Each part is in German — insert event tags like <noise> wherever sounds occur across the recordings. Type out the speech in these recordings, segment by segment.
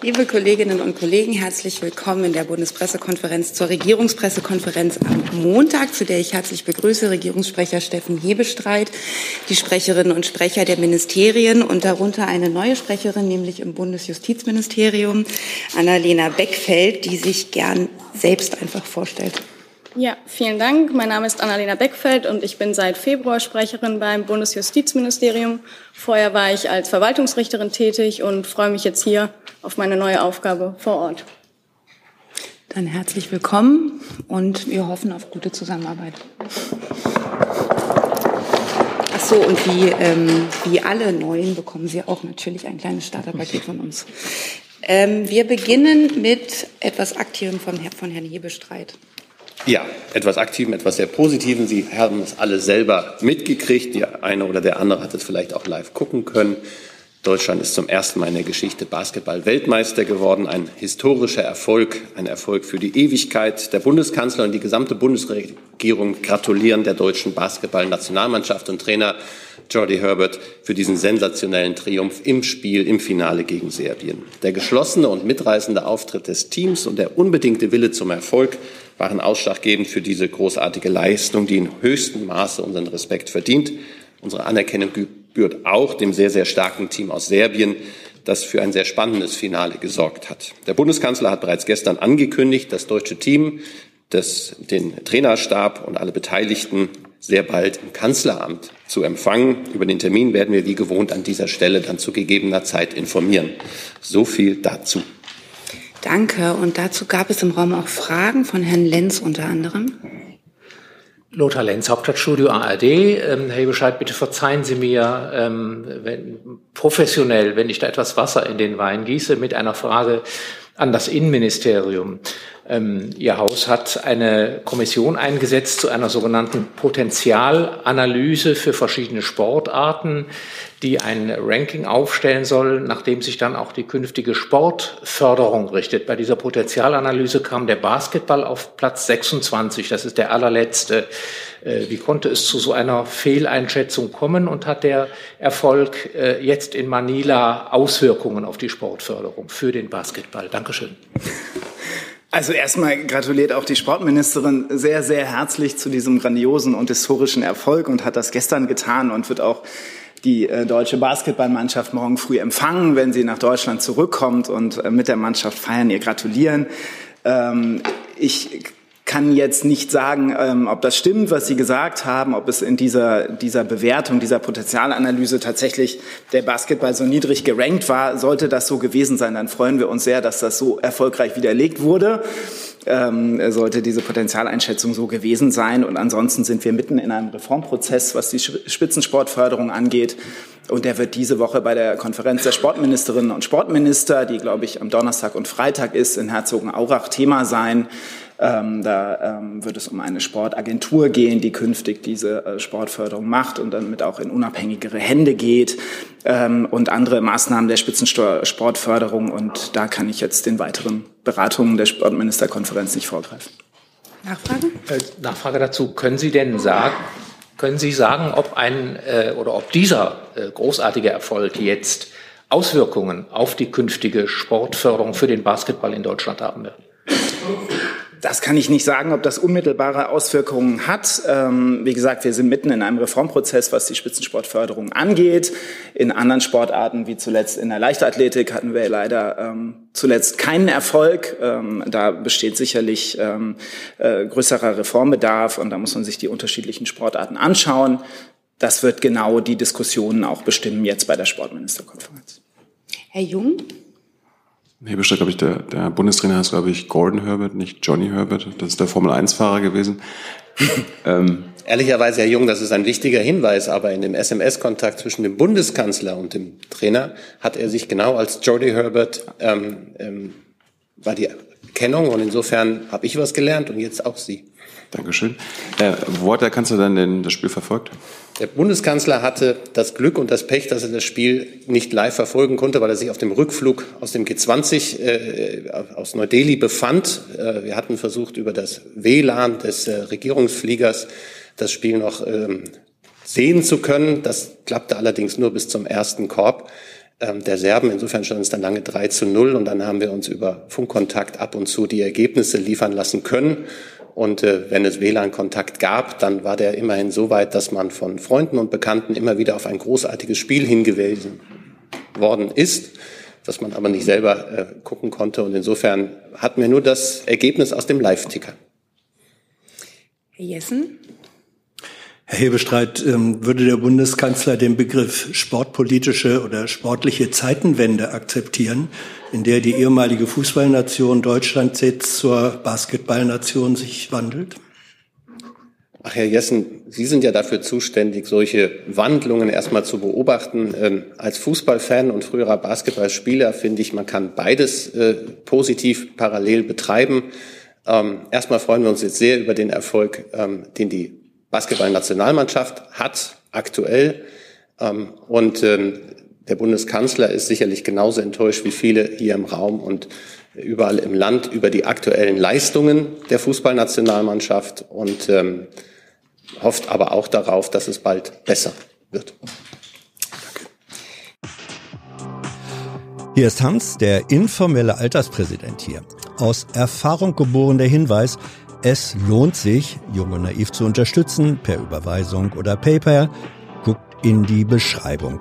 Liebe Kolleginnen und Kollegen, herzlich willkommen in der Bundespressekonferenz zur Regierungspressekonferenz am Montag, zu der ich herzlich begrüße Regierungssprecher Steffen Hebestreit, die Sprecherinnen und Sprecher der Ministerien und darunter eine neue Sprecherin, nämlich im Bundesjustizministerium, Annalena Beckfeld, die sich gern selbst einfach vorstellt. Ja, vielen Dank. Mein Name ist Annalena Beckfeld und ich bin seit Februar Sprecherin beim Bundesjustizministerium. Vorher war ich als Verwaltungsrichterin tätig und freue mich jetzt hier auf meine neue Aufgabe vor Ort. Dann herzlich willkommen und wir hoffen auf gute Zusammenarbeit. Ach so, und wie, ähm, wie alle Neuen bekommen Sie auch natürlich ein kleines Starterpaket von uns. Ähm, wir beginnen mit etwas Aktivem von, von Herrn Hebestreit. Ja, etwas Aktiven, etwas sehr Positiven. Sie haben es alle selber mitgekriegt. Der eine oder der andere hat es vielleicht auch live gucken können. Deutschland ist zum ersten Mal in der Geschichte Basketball-Weltmeister geworden. Ein historischer Erfolg, ein Erfolg für die Ewigkeit. Der Bundeskanzler und die gesamte Bundesregierung gratulieren der deutschen Basketball-Nationalmannschaft und Trainer Jordi Herbert für diesen sensationellen Triumph im Spiel, im Finale gegen Serbien. Der geschlossene und mitreißende Auftritt des Teams und der unbedingte Wille zum Erfolg waren ausschlaggebend für diese großartige Leistung, die in höchstem Maße unseren Respekt verdient. Unsere Anerkennung gebührt auch dem sehr, sehr starken Team aus Serbien, das für ein sehr spannendes Finale gesorgt hat. Der Bundeskanzler hat bereits gestern angekündigt, das deutsche Team, das, den Trainerstab und alle Beteiligten sehr bald im Kanzleramt zu empfangen. Über den Termin werden wir wie gewohnt an dieser Stelle dann zu gegebener Zeit informieren. So viel dazu. Danke. Und dazu gab es im Raum auch Fragen von Herrn Lenz unter anderem. Lothar Lenz, Hauptstadtstudio ARD. Ähm, Herr Bescheid, bitte verzeihen Sie mir ähm, wenn, professionell, wenn ich da etwas Wasser in den Wein gieße, mit einer Frage an das Innenministerium. Ähm, Ihr Haus hat eine Kommission eingesetzt zu einer sogenannten Potenzialanalyse für verschiedene Sportarten, die ein Ranking aufstellen soll, nachdem sich dann auch die künftige Sportförderung richtet. Bei dieser Potenzialanalyse kam der Basketball auf Platz 26. Das ist der allerletzte. Äh, wie konnte es zu so einer Fehleinschätzung kommen und hat der Erfolg äh, jetzt in Manila Auswirkungen auf die Sportförderung für den Basketball? Dankeschön. Also erstmal gratuliert auch die Sportministerin sehr, sehr herzlich zu diesem grandiosen und historischen Erfolg und hat das gestern getan und wird auch die äh, deutsche Basketballmannschaft morgen früh empfangen, wenn sie nach Deutschland zurückkommt und mit der Mannschaft feiern, ihr gratulieren. Ähm, ich kann jetzt nicht sagen, ähm, ob das stimmt, was Sie gesagt haben, ob es in dieser, dieser Bewertung, dieser Potenzialanalyse tatsächlich der Basketball so niedrig gerankt war. Sollte das so gewesen sein, dann freuen wir uns sehr, dass das so erfolgreich widerlegt wurde. Ähm, sollte diese Potenzialeinschätzung so gewesen sein. Und ansonsten sind wir mitten in einem Reformprozess, was die Spitzensportförderung angeht. Und der wird diese Woche bei der Konferenz der Sportministerinnen und Sportminister, die, glaube ich, am Donnerstag und Freitag ist, in Herzogenaurach Thema sein. Ähm, da ähm, wird es um eine Sportagentur gehen, die künftig diese äh, Sportförderung macht und damit auch in unabhängigere Hände geht ähm, und andere Maßnahmen der Spitzensportförderung. Und da kann ich jetzt den weiteren Beratungen der Sportministerkonferenz nicht vorgreifen. Nachfrage? Äh, Nachfrage dazu. Können Sie denn sagen, können Sie sagen, ob ein äh, oder ob dieser äh, großartige Erfolg jetzt Auswirkungen auf die künftige Sportförderung für den Basketball in Deutschland haben wird? Das kann ich nicht sagen, ob das unmittelbare Auswirkungen hat. Ähm, wie gesagt, wir sind mitten in einem Reformprozess, was die Spitzensportförderung angeht. In anderen Sportarten, wie zuletzt in der Leichtathletik, hatten wir leider ähm, zuletzt keinen Erfolg. Ähm, da besteht sicherlich ähm, äh, größerer Reformbedarf und da muss man sich die unterschiedlichen Sportarten anschauen. Das wird genau die Diskussionen auch bestimmen jetzt bei der Sportministerkonferenz. Herr Jung? Hebestreit, glaube ich, der, der Bundestrainer heißt, glaube ich, Gordon Herbert, nicht Johnny Herbert. Das ist der Formel-1-Fahrer gewesen. <laughs> ähm, Ehrlicherweise, Herr Jung, das ist ein wichtiger Hinweis, aber in dem SMS-Kontakt zwischen dem Bundeskanzler und dem Trainer hat er sich genau als Jody Herbert, ähm, ähm, war die Kennung und insofern habe ich was gelernt und jetzt auch Sie. Dankeschön. Äh, wo hat der Kanzler dann denn das Spiel verfolgt? Der Bundeskanzler hatte das Glück und das Pech, dass er das Spiel nicht live verfolgen konnte, weil er sich auf dem Rückflug aus dem G20 äh, aus Neu-Delhi befand. Äh, wir hatten versucht, über das WLAN des äh, Regierungsfliegers das Spiel noch ähm, sehen zu können. Das klappte allerdings nur bis zum ersten Korb. ähm, der Serben. Insofern stand es dann lange 3 zu 0 und dann haben wir uns über Funkkontakt ab und zu die Ergebnisse liefern lassen können. Und äh, wenn es WLAN-Kontakt gab, dann war der immerhin so weit, dass man von Freunden und Bekannten immer wieder auf ein großartiges Spiel hingewiesen worden ist, dass man aber nicht selber äh, gucken konnte. Und insofern hatten wir nur das Ergebnis aus dem Live-Ticker. Herr Jessen? Herr Hebestreit, ähm, würde der Bundeskanzler den Begriff sportpolitische oder sportliche Zeitenwende akzeptieren, in der die ehemalige Fußballnation Deutschland jetzt zur Basketballnation sich wandelt? Ach, Herr Jessen, Sie sind ja dafür zuständig, solche Wandlungen erstmal zu beobachten. Ähm, als Fußballfan und früherer Basketballspieler finde ich, man kann beides äh, positiv parallel betreiben. Ähm, erstmal freuen wir uns jetzt sehr über den Erfolg, den die Basketballnationalmannschaft hat aktuell. Ähm, und ähm, der Bundeskanzler ist sicherlich genauso enttäuscht wie viele hier im Raum und überall im Land über die aktuellen Leistungen der Fußballnationalmannschaft und ähm, hofft aber auch darauf, dass es bald besser wird. Hier ist Hans, der informelle Alterspräsident hier. Aus Erfahrung geboren der Hinweis, es lohnt sich, Jung und Naiv zu unterstützen, per Überweisung oder PayPal. Guckt in die Beschreibung.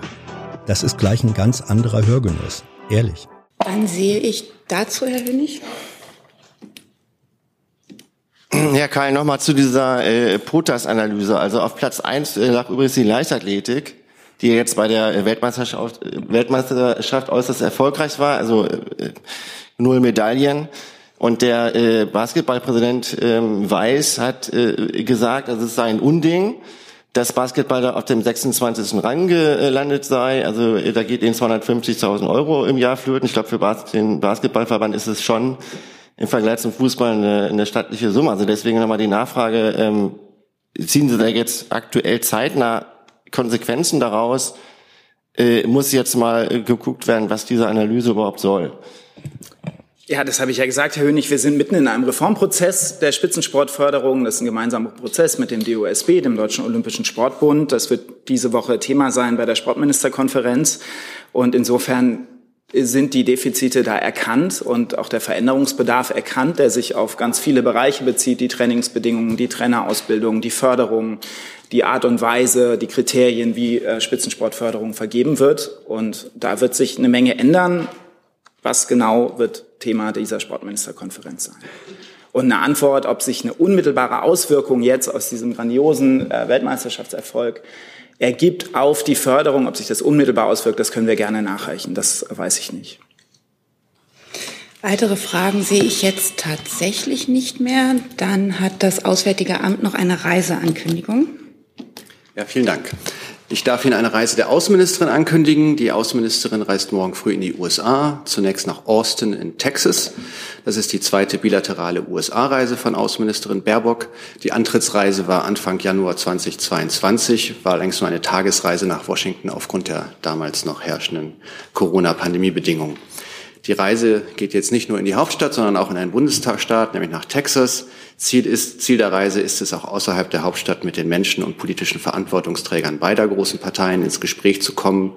Das ist gleich ein ganz anderer Hörgenuss. Ehrlich. Dann sehe ich dazu, Herr Hönig. Herr Karl, nochmal zu dieser äh, POTAS-Analyse. Also auf Platz eins äh, lag übrigens die Leichtathletik, die jetzt bei der Weltmeisterschaft, Weltmeisterschaft äußerst erfolgreich war, also äh, null Medaillen. Und der äh, Basketballpräsident ähm, Weiß hat äh, gesagt, also es sei ein Unding, dass Basketball da auf dem 26. Rang gelandet sei. Also äh, da geht ihnen 250.000 Euro im Jahr flöten. Ich glaube, für den Basketballverband ist es schon im Vergleich zum Fußball eine, eine stattliche Summe. Also deswegen nochmal die Nachfrage, ähm, ziehen Sie da jetzt aktuell zeitnah Konsequenzen daraus? Äh, muss jetzt mal geguckt werden, was diese Analyse überhaupt soll? Ja, das habe ich ja gesagt, Herr Hönig. Wir sind mitten in einem Reformprozess der Spitzensportförderung. Das ist ein gemeinsamer Prozess mit dem DOSB, dem Deutschen Olympischen Sportbund. Das wird diese Woche Thema sein bei der Sportministerkonferenz. Und insofern sind die Defizite da erkannt und auch der Veränderungsbedarf erkannt, der sich auf ganz viele Bereiche bezieht, die Trainingsbedingungen, die Trainerausbildung, die Förderung, die Art und Weise, die Kriterien, wie äh, Spitzensportförderung vergeben wird. Und da wird sich eine Menge ändern. Was genau wird Thema dieser Sportministerkonferenz sein? Und eine Antwort, ob sich eine unmittelbare Auswirkung jetzt aus diesem grandiosen äh, Weltmeisterschaftserfolg ergibt auf die Förderung, ob sich das unmittelbar auswirkt, das können wir gerne nachreichen. Das weiß ich nicht. Weitere Fragen sehe ich jetzt tatsächlich nicht mehr. Dann hat das Auswärtige Amt noch eine Reiseankündigung. Ja, vielen Dank. Ich darf Ihnen eine Reise der Außenministerin ankündigen. Die Außenministerin reist morgen früh in die USA, zunächst nach Austin in Texas. Das ist die zweite bilaterale USA-Reise von Außenministerin Baerbock. Die Antrittsreise war Anfang Januar 2022, war längst nur eine Tagesreise nach Washington aufgrund der damals noch herrschenden Corona-Pandemie-Bedingungen. Die Reise geht jetzt nicht nur in die Hauptstadt, sondern auch in einen Bundestagsstaat, nämlich nach Texas. Ziel, ist, Ziel der Reise ist es auch außerhalb der Hauptstadt mit den Menschen und politischen Verantwortungsträgern beider großen Parteien ins Gespräch zu kommen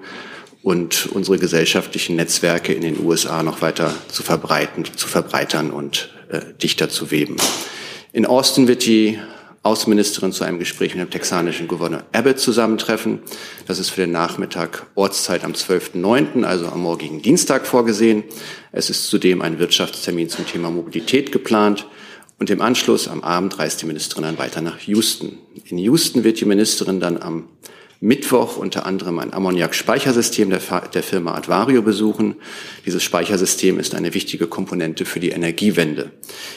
und unsere gesellschaftlichen Netzwerke in den USA noch weiter zu verbreiten, zu verbreitern und äh, dichter zu weben. In Austin wird die Außenministerin zu einem Gespräch mit dem texanischen Gouverneur Abbott zusammentreffen. Das ist für den Nachmittag Ortszeit am 12.09., also am morgigen Dienstag vorgesehen. Es ist zudem ein Wirtschaftstermin zum Thema Mobilität geplant. Und im Anschluss am Abend reist die Ministerin dann weiter nach Houston. In Houston wird die Ministerin dann am Mittwoch unter anderem ein Ammoniak-Speichersystem der, der, Firma Advario besuchen. Dieses Speichersystem ist eine wichtige Komponente für die Energiewende.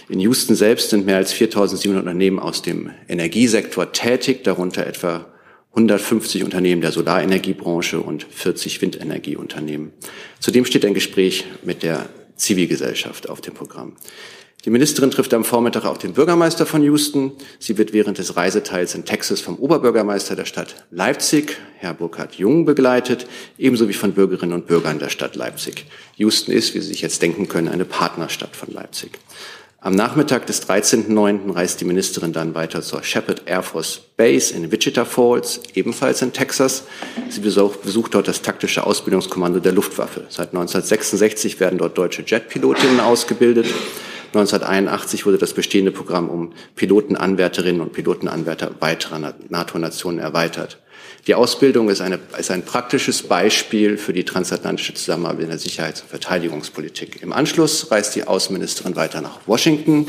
In Houston selbst sind mehr als 4.700 Unternehmen aus dem Energiesektor tätig, darunter etwa 150 Unternehmen der Solarenergiebranche und 40 Windenergieunternehmen. Zudem steht ein Gespräch mit der Zivilgesellschaft auf dem Programm. Die Ministerin trifft am Vormittag auch den Bürgermeister von Houston. Sie wird während des Reiseteils in Texas vom Oberbürgermeister der Stadt Leipzig, Herr Burkhard Jung, begleitet, ebenso wie von Bürgerinnen und Bürgern der Stadt Leipzig. Houston ist, wie Sie sich jetzt denken können, eine Partnerstadt von Leipzig. Am Nachmittag des 13.09. reist die Ministerin dann weiter zur Shepard Air Force Base in Wichita Falls, ebenfalls in Texas. Sie besucht dort das taktische Ausbildungskommando der Luftwaffe. Seit 1966 werden dort deutsche Jetpilotinnen ausgebildet. 1981 wurde das bestehende Programm um Pilotenanwärterinnen und Pilotenanwärter weiterer NATO-Nationen erweitert. Die Ausbildung ist, eine, ist ein praktisches Beispiel für die transatlantische Zusammenarbeit in der Sicherheits- und Verteidigungspolitik. Im Anschluss reist die Außenministerin weiter nach Washington.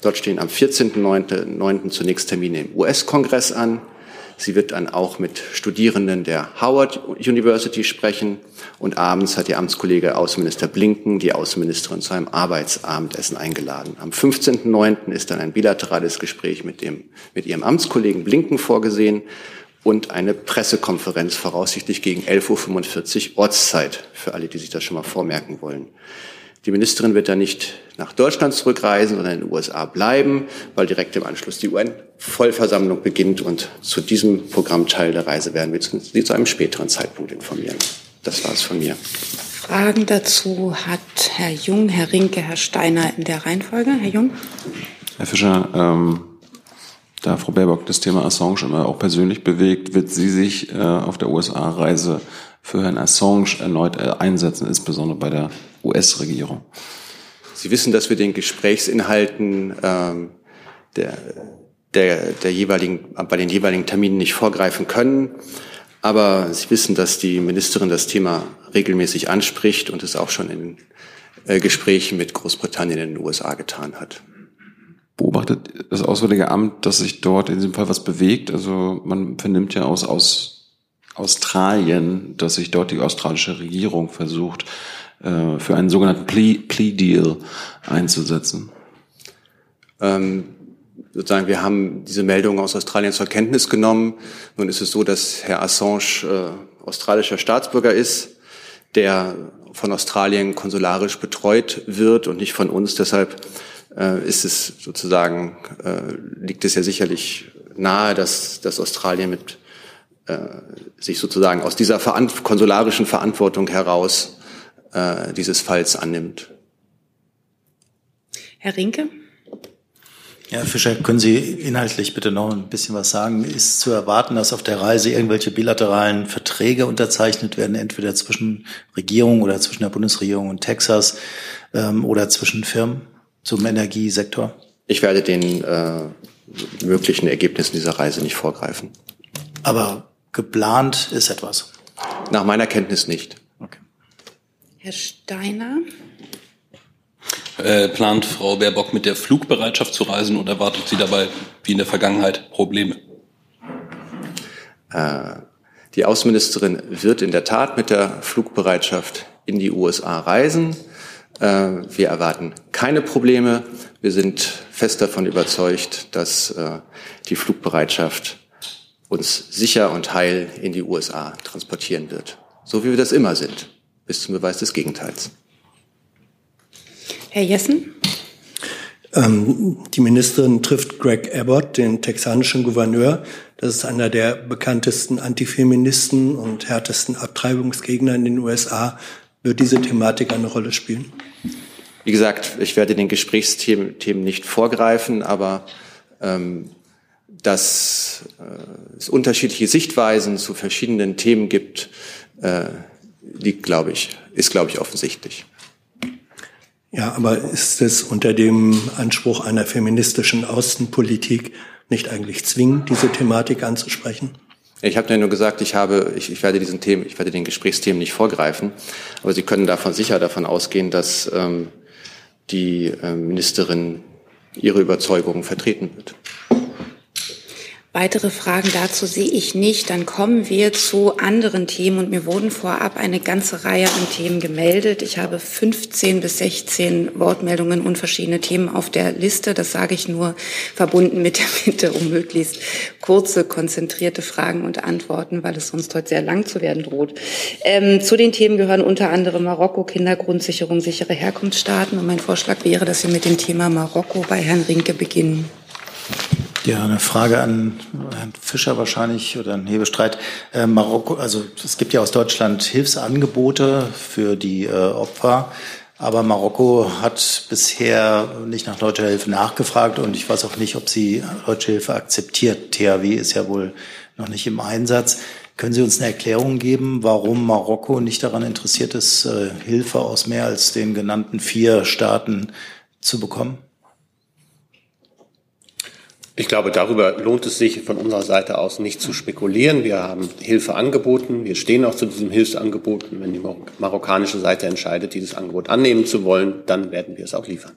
Dort stehen am 14.09. zunächst Termine im US-Kongress an. Sie wird dann auch mit Studierenden der Howard University sprechen. Und abends hat ihr Amtskollege Außenminister Blinken die Außenministerin zu einem Arbeitsabendessen eingeladen. Am 15.09. ist dann ein bilaterales Gespräch mit, dem, mit ihrem Amtskollegen Blinken vorgesehen und eine Pressekonferenz voraussichtlich gegen 11.45 Uhr Ortszeit, für alle, die sich das schon mal vormerken wollen. Die Ministerin wird dann nicht nach Deutschland zurückreisen, sondern in den USA bleiben, weil direkt im Anschluss die UN-Vollversammlung beginnt und zu diesem Programmteil der Reise werden wir Sie zu einem späteren Zeitpunkt informieren. Das war es von mir. Fragen dazu hat Herr Jung, Herr Rinke, Herr Steiner in der Reihenfolge. Herr Jung. Herr Fischer, ähm, da Frau Baerbock das Thema Assange immer auch persönlich bewegt, wird sie sich äh, auf der USA-Reise für Herrn Assange erneut äh, einsetzen, insbesondere bei der US-Regierung. Sie wissen, dass wir den Gesprächsinhalten ähm, der, der, der jeweiligen, bei den jeweiligen Terminen nicht vorgreifen können. Aber Sie wissen, dass die Ministerin das Thema regelmäßig anspricht und es auch schon in äh, Gesprächen mit Großbritannien in den USA getan hat beobachtet das Auswärtige Amt, dass sich dort in diesem Fall was bewegt? Also man vernimmt ja aus, aus Australien, dass sich dort die australische Regierung versucht, äh, für einen sogenannten Plea, Plea Deal einzusetzen. Ähm, sozusagen, wir haben diese Meldung aus Australien zur Kenntnis genommen. Nun ist es so, dass Herr Assange äh, australischer Staatsbürger ist, der von Australien konsularisch betreut wird und nicht von uns. Deshalb äh, ist es sozusagen, äh, liegt es ja sicherlich nahe, dass, dass Australien mit äh, sich sozusagen aus dieser veran konsularischen Verantwortung heraus äh, dieses Falls annimmt. Herr Rinke? Ja, Herr Fischer, können Sie inhaltlich bitte noch ein bisschen was sagen? Ist zu erwarten, dass auf der Reise irgendwelche bilateralen Verträge unterzeichnet werden, entweder zwischen Regierung oder zwischen der Bundesregierung und Texas ähm, oder zwischen Firmen? zum Energiesektor? Ich werde den äh, möglichen Ergebnissen dieser Reise nicht vorgreifen. Aber geplant ist etwas? Nach meiner Kenntnis nicht. Okay. Herr Steiner? Äh, plant Frau Baerbock mit der Flugbereitschaft zu reisen oder erwartet sie dabei, wie in der Vergangenheit, Probleme? Äh, die Außenministerin wird in der Tat mit der Flugbereitschaft in die USA reisen. Äh, wir erwarten keine Probleme. Wir sind fest davon überzeugt, dass äh, die Flugbereitschaft uns sicher und heil in die USA transportieren wird. So wie wir das immer sind, bis zum Beweis des Gegenteils. Herr Jessen? Ähm, die Ministerin trifft Greg Abbott, den texanischen Gouverneur. Das ist einer der bekanntesten Antifeministen und härtesten Abtreibungsgegner in den USA. Wird diese Thematik eine Rolle spielen? Wie gesagt, ich werde den Gesprächsthemen Themen nicht vorgreifen, aber ähm, dass äh, es unterschiedliche Sichtweisen zu verschiedenen Themen gibt, äh, liegt, glaube ich, ist, glaube ich, offensichtlich. Ja, aber ist es unter dem Anspruch einer feministischen Außenpolitik nicht eigentlich zwingend, diese Thematik anzusprechen? Ich habe nur gesagt, ich habe, ich, ich werde diesen Themen, ich werde den Gesprächsthemen nicht vorgreifen, aber Sie können davon sicher davon ausgehen, dass ähm, die äh, Ministerin ihre Überzeugungen vertreten wird. Weitere Fragen dazu sehe ich nicht. Dann kommen wir zu anderen Themen und mir wurden vorab eine ganze Reihe an Themen gemeldet. Ich habe 15 bis 16 Wortmeldungen und verschiedene Themen auf der Liste. Das sage ich nur verbunden mit der Bitte um möglichst kurze, konzentrierte Fragen und Antworten, weil es sonst heute sehr lang zu werden droht. Ähm, zu den Themen gehören unter anderem Marokko, Kindergrundsicherung, sichere Herkunftsstaaten. Und mein Vorschlag wäre, dass wir mit dem Thema Marokko bei Herrn Rinke beginnen. Ja, eine Frage an Herrn Fischer wahrscheinlich oder ein Hebestreit. Äh, Marokko, also es gibt ja aus Deutschland Hilfsangebote für die äh, Opfer. Aber Marokko hat bisher nicht nach deutscher Hilfe nachgefragt und ich weiß auch nicht, ob sie deutsche Hilfe akzeptiert. THW ist ja wohl noch nicht im Einsatz. Können Sie uns eine Erklärung geben, warum Marokko nicht daran interessiert ist, äh, Hilfe aus mehr als den genannten vier Staaten zu bekommen? Ich glaube, darüber lohnt es sich von unserer Seite aus nicht zu spekulieren. Wir haben Hilfe angeboten. Wir stehen auch zu diesem Hilfsangebot. Und wenn die marokkanische Seite entscheidet, dieses Angebot annehmen zu wollen, dann werden wir es auch liefern.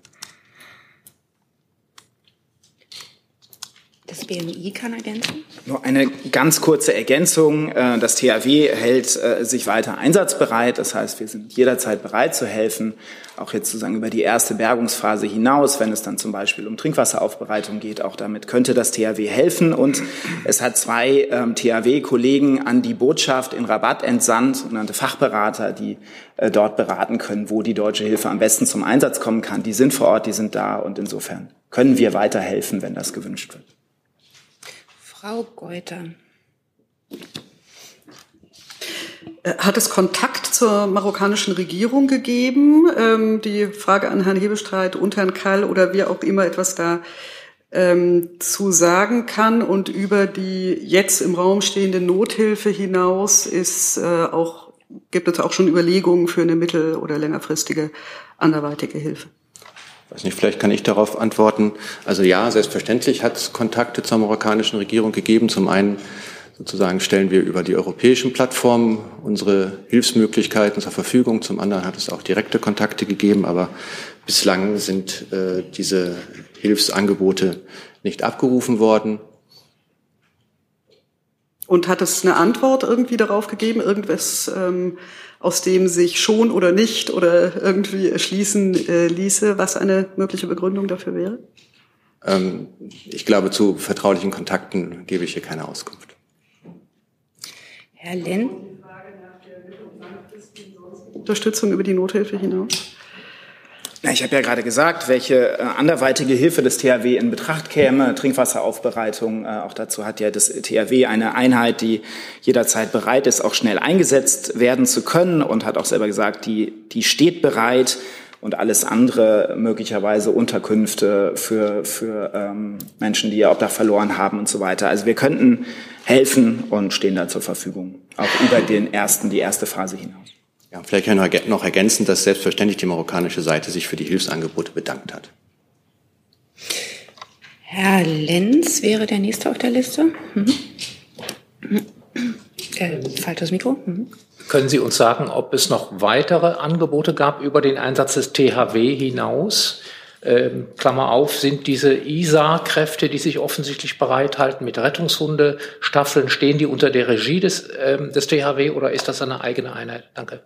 Das BMI kann ergänzen? Nur eine ganz kurze Ergänzung. Äh, das THW hält äh, sich weiter einsatzbereit. Das heißt, wir sind jederzeit bereit zu helfen, auch jetzt sozusagen über die erste Bergungsphase hinaus, wenn es dann zum Beispiel um Trinkwasseraufbereitung geht. Auch damit könnte das THW helfen. Und es hat zwei ähm, THW-Kollegen an die Botschaft in Rabat entsandt, sogenannte Fachberater, die äh, dort beraten können, wo die deutsche Hilfe am besten zum Einsatz kommen kann. Die sind vor Ort, die sind da und insofern können wir weiterhelfen, wenn das gewünscht wird. Frau Geuter. Äh, hat es Kontakt zur marokkanischen Regierung gegeben? Ähm, die Frage an Herrn Hebestreit und Herrn Kall oder wie auch immer etwas da ähm, zu sagen kann. Und über die jetzt im Raum stehende Nothilfe hinaus ist äh, auch, gibt es auch schon Überlegungen für eine mittel- oder längerfristige anderweitige Hilfe weiß nicht, vielleicht kann ich darauf antworten. Also ja, selbstverständlich hat es Kontakte zur marokkanischen Regierung gegeben. Zum einen sozusagen stellen wir über die europäischen Plattformen unsere Hilfsmöglichkeiten zur Verfügung. Zum anderen hat es auch direkte Kontakte gegeben, aber bislang sind äh, diese Hilfsangebote nicht abgerufen worden. Und hat es eine Antwort irgendwie darauf gegeben, irgendwas ähm, aus dem sich schon oder nicht oder irgendwie erschließen äh, ließe, was eine mögliche Begründung dafür wäre? Ähm, ich glaube, zu vertraulichen Kontakten gebe ich hier keine Auskunft. Herr Lenn. Unterstützung über die Nothilfe hinaus? Ich habe ja gerade gesagt, welche äh, anderweitige Hilfe des THW in Betracht käme. Trinkwasseraufbereitung, äh, auch dazu hat ja das THW eine Einheit, die jederzeit bereit ist, auch schnell eingesetzt werden zu können und hat auch selber gesagt, die, die steht bereit und alles andere möglicherweise Unterkünfte für, für ähm, Menschen, die ihr Obdach verloren haben und so weiter. Also wir könnten helfen und stehen da zur Verfügung, auch über den ersten, die erste Phase hinaus. Ja, vielleicht kann ich noch ergänzen, dass selbstverständlich die marokkanische Seite sich für die Hilfsangebote bedankt hat. Herr Lenz wäre der nächste auf der Liste. Mhm. Äh, falsches Mikro. Mhm. Können Sie uns sagen, ob es noch weitere Angebote gab über den Einsatz des THW hinaus? Ähm, Klammer auf, sind diese ISA-Kräfte, die sich offensichtlich bereithalten mit Rettungshunde-Staffeln, stehen die unter der Regie des, ähm, des THW oder ist das eine eigene Einheit? Danke.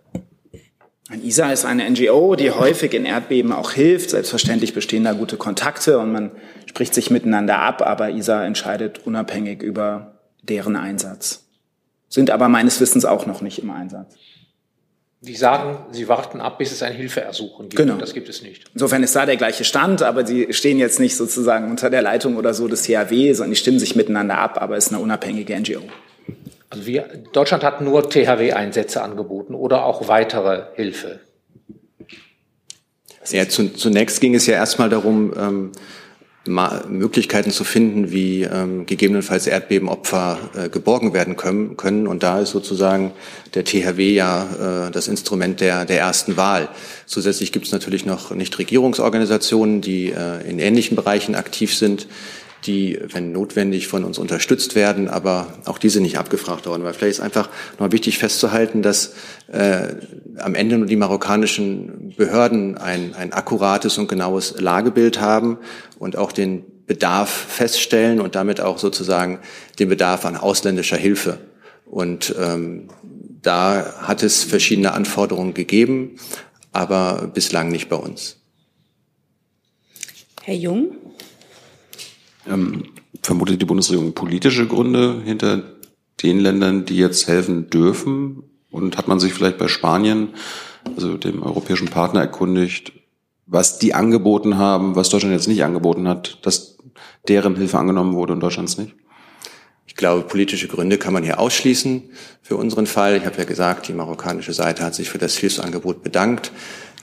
Ein ISA ist eine NGO, die häufig in Erdbeben auch hilft. Selbstverständlich bestehen da gute Kontakte und man spricht sich miteinander ab, aber ISA entscheidet unabhängig über deren Einsatz. Sind aber meines Wissens auch noch nicht im Einsatz. Die sagen, sie warten ab, bis es ein Hilfeersuchen gibt. Genau. Das gibt es nicht. Insofern ist da der gleiche Stand, aber sie stehen jetzt nicht sozusagen unter der Leitung oder so des THW, sondern die stimmen sich miteinander ab, aber es ist eine unabhängige NGO. Also wir, Deutschland hat nur THW-Einsätze angeboten oder auch weitere Hilfe. Ja, zunächst ging es ja erstmal darum, ähm, Möglichkeiten zu finden, wie ähm, gegebenenfalls Erdbebenopfer äh, geborgen werden können, können. Und da ist sozusagen der THW ja äh, das Instrument der, der ersten Wahl. Zusätzlich gibt es natürlich noch Nichtregierungsorganisationen, die äh, in ähnlichen Bereichen aktiv sind die, wenn notwendig, von uns unterstützt werden, aber auch diese nicht abgefragt worden. Weil vielleicht ist einfach noch wichtig festzuhalten, dass äh, am Ende nur die marokkanischen Behörden ein, ein akkurates und genaues Lagebild haben und auch den Bedarf feststellen und damit auch sozusagen den Bedarf an ausländischer Hilfe. Und ähm, da hat es verschiedene Anforderungen gegeben, aber bislang nicht bei uns. Herr Jung? Ähm, vermutet die Bundesregierung politische Gründe hinter den Ländern, die jetzt helfen dürfen? Und hat man sich vielleicht bei Spanien, also dem europäischen Partner, erkundigt, was die angeboten haben, was Deutschland jetzt nicht angeboten hat, dass deren Hilfe angenommen wurde und Deutschlands nicht? Ich glaube, politische Gründe kann man hier ausschließen für unseren Fall. Ich habe ja gesagt, die marokkanische Seite hat sich für das Hilfsangebot bedankt.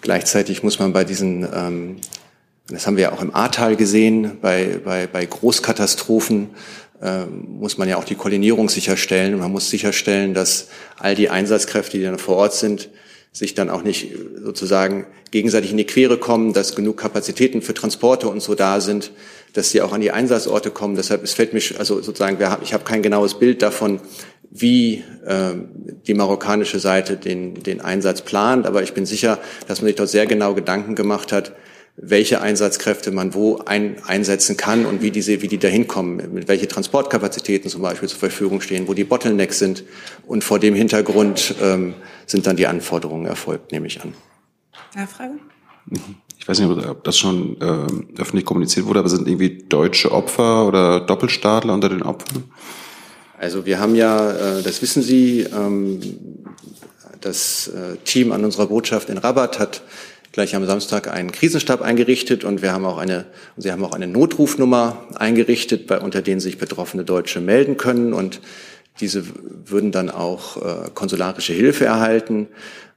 Gleichzeitig muss man bei diesen, ähm, das haben wir ja auch im Ahrtal gesehen, bei, bei, bei Großkatastrophen, äh, muss man ja auch die Koordinierung sicherstellen. Man muss sicherstellen, dass all die Einsatzkräfte, die dann vor Ort sind, sich dann auch nicht sozusagen gegenseitig in die Quere kommen, dass genug Kapazitäten für Transporte und so da sind, dass sie auch an die Einsatzorte kommen. Deshalb es fällt mich also sozusagen, ich habe kein genaues Bild davon, wie äh, die marokkanische Seite den, den Einsatz plant, aber ich bin sicher, dass man sich dort sehr genau Gedanken gemacht hat, welche Einsatzkräfte man wo ein, einsetzen kann und wie diese, wie die da hinkommen, mit welche Transportkapazitäten zum Beispiel zur Verfügung stehen, wo die Bottlenecks sind. Und vor dem Hintergrund ähm, sind dann die Anforderungen erfolgt, nehme ich an. Nachfrage? Ich weiß nicht, ob das schon äh, öffentlich kommuniziert wurde, aber sind irgendwie deutsche Opfer oder Doppelstaatler unter den Opfern? Also wir haben ja, äh, das wissen Sie, ähm, das äh, Team an unserer Botschaft in Rabat hat gleich am Samstag einen Krisenstab eingerichtet und wir haben auch eine, sie haben auch eine Notrufnummer eingerichtet, bei, unter denen sich betroffene Deutsche melden können und diese würden dann auch äh, konsularische Hilfe erhalten.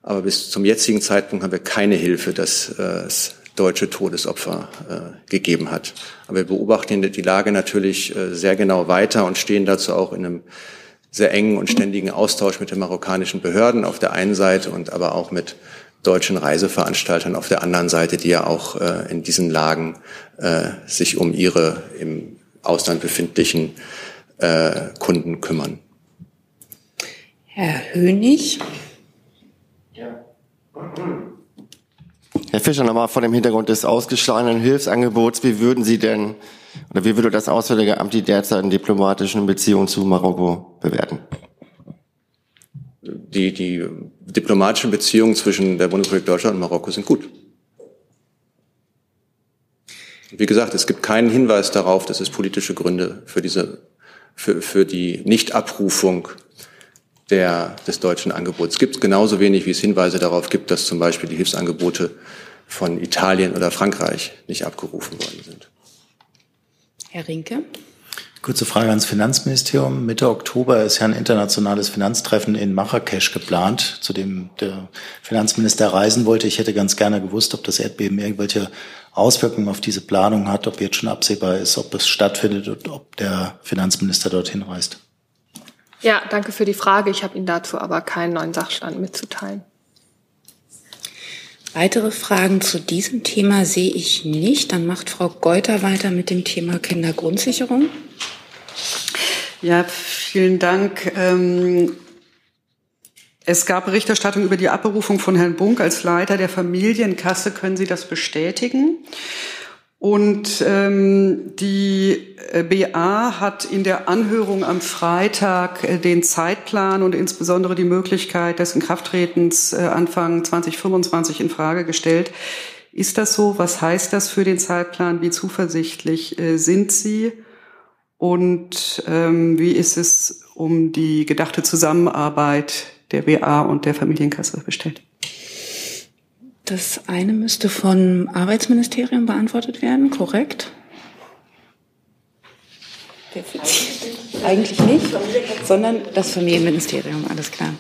Aber bis zum jetzigen Zeitpunkt haben wir keine Hilfe, dass äh, es deutsche Todesopfer äh, gegeben hat. Aber wir beobachten die Lage natürlich äh, sehr genau weiter und stehen dazu auch in einem sehr engen und ständigen Austausch mit den marokkanischen Behörden auf der einen Seite und aber auch mit deutschen Reiseveranstaltern auf der anderen Seite, die ja auch äh, in diesen Lagen äh, sich um ihre im Ausland befindlichen äh, Kunden kümmern. Herr Hönig. Ja. Herr Fischer, nochmal vor dem Hintergrund des ausgeschlagenen Hilfsangebots, wie würden Sie denn oder wie würde das Auswärtige Amt die derzeitigen diplomatischen Beziehungen zu Marokko bewerten? Die, die diplomatischen Beziehungen zwischen der Bundesrepublik Deutschland und Marokko sind gut. Wie gesagt, es gibt keinen Hinweis darauf, dass es politische Gründe für diese, für, für die Nichtabrufung der, des deutschen Angebots gibt. Genauso wenig, wie es Hinweise darauf gibt, dass zum Beispiel die Hilfsangebote von Italien oder Frankreich nicht abgerufen worden sind. Herr Rinke. Kurze Frage ans Finanzministerium. Mitte Oktober ist ja ein internationales Finanztreffen in Marrakesch geplant, zu dem der Finanzminister reisen wollte. Ich hätte ganz gerne gewusst, ob das Erdbeben irgendwelche Auswirkungen auf diese Planung hat, ob jetzt schon absehbar ist, ob es stattfindet und ob der Finanzminister dorthin reist. Ja, danke für die Frage. Ich habe Ihnen dazu aber keinen neuen Sachstand mitzuteilen. Weitere Fragen zu diesem Thema sehe ich nicht. Dann macht Frau Geuter weiter mit dem Thema Kindergrundsicherung. Ja, vielen Dank. Ähm, es gab Berichterstattung über die Abberufung von Herrn Bunk als Leiter der Familienkasse. Können Sie das bestätigen? Und ähm, die äh, BA hat in der Anhörung am Freitag äh, den Zeitplan und insbesondere die Möglichkeit des Inkrafttretens äh, Anfang 2025 in Frage gestellt. Ist das so? Was heißt das für den Zeitplan? Wie zuversichtlich sind Sie? Und ähm, wie ist es um die gedachte Zusammenarbeit der BA und der Familienkasse bestellt? Das eine müsste vom Arbeitsministerium beantwortet werden, korrekt? Eigentlich nicht, sondern das Familienministerium, alles klar.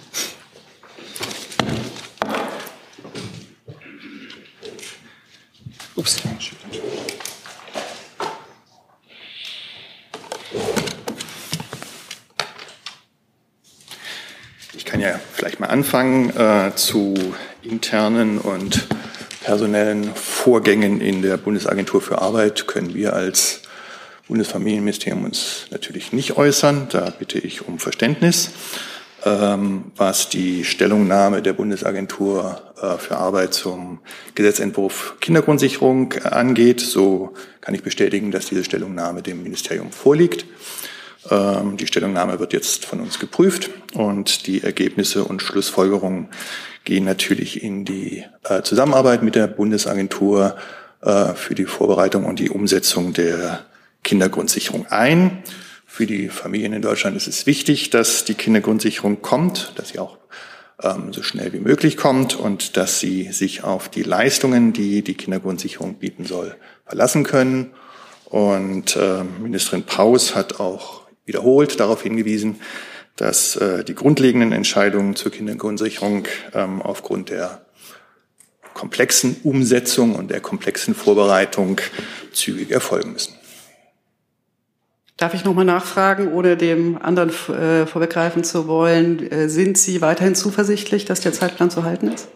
Ups. Ich kann ja vielleicht mal anfangen äh, zu internen und personellen Vorgängen in der Bundesagentur für Arbeit können wir als Bundesfamilienministerium uns natürlich nicht äußern. Da bitte ich um Verständnis. Ähm, was die Stellungnahme der Bundesagentur äh, für Arbeit zum Gesetzentwurf Kindergrundsicherung angeht, so kann ich bestätigen, dass diese Stellungnahme dem Ministerium vorliegt. Ähm, die Stellungnahme wird jetzt von uns geprüft und die Ergebnisse und Schlussfolgerungen gehen natürlich in die äh, Zusammenarbeit mit der Bundesagentur äh, für die Vorbereitung und die Umsetzung der Kindergrundsicherung ein. Für die Familien in Deutschland ist es wichtig, dass die Kindergrundsicherung kommt, dass sie auch ähm, so schnell wie möglich kommt und dass sie sich auf die Leistungen, die die Kindergrundsicherung bieten soll, verlassen können. Und äh, Ministerin Paus hat auch wiederholt darauf hingewiesen, dass äh, die grundlegenden Entscheidungen zur Kindergrundsicherung ähm, aufgrund der komplexen Umsetzung und der komplexen Vorbereitung zügig erfolgen müssen. Darf ich noch mal nachfragen, ohne dem anderen äh, vorweggreifen zu wollen? Äh, sind Sie weiterhin zuversichtlich, dass der Zeitplan zu halten ist?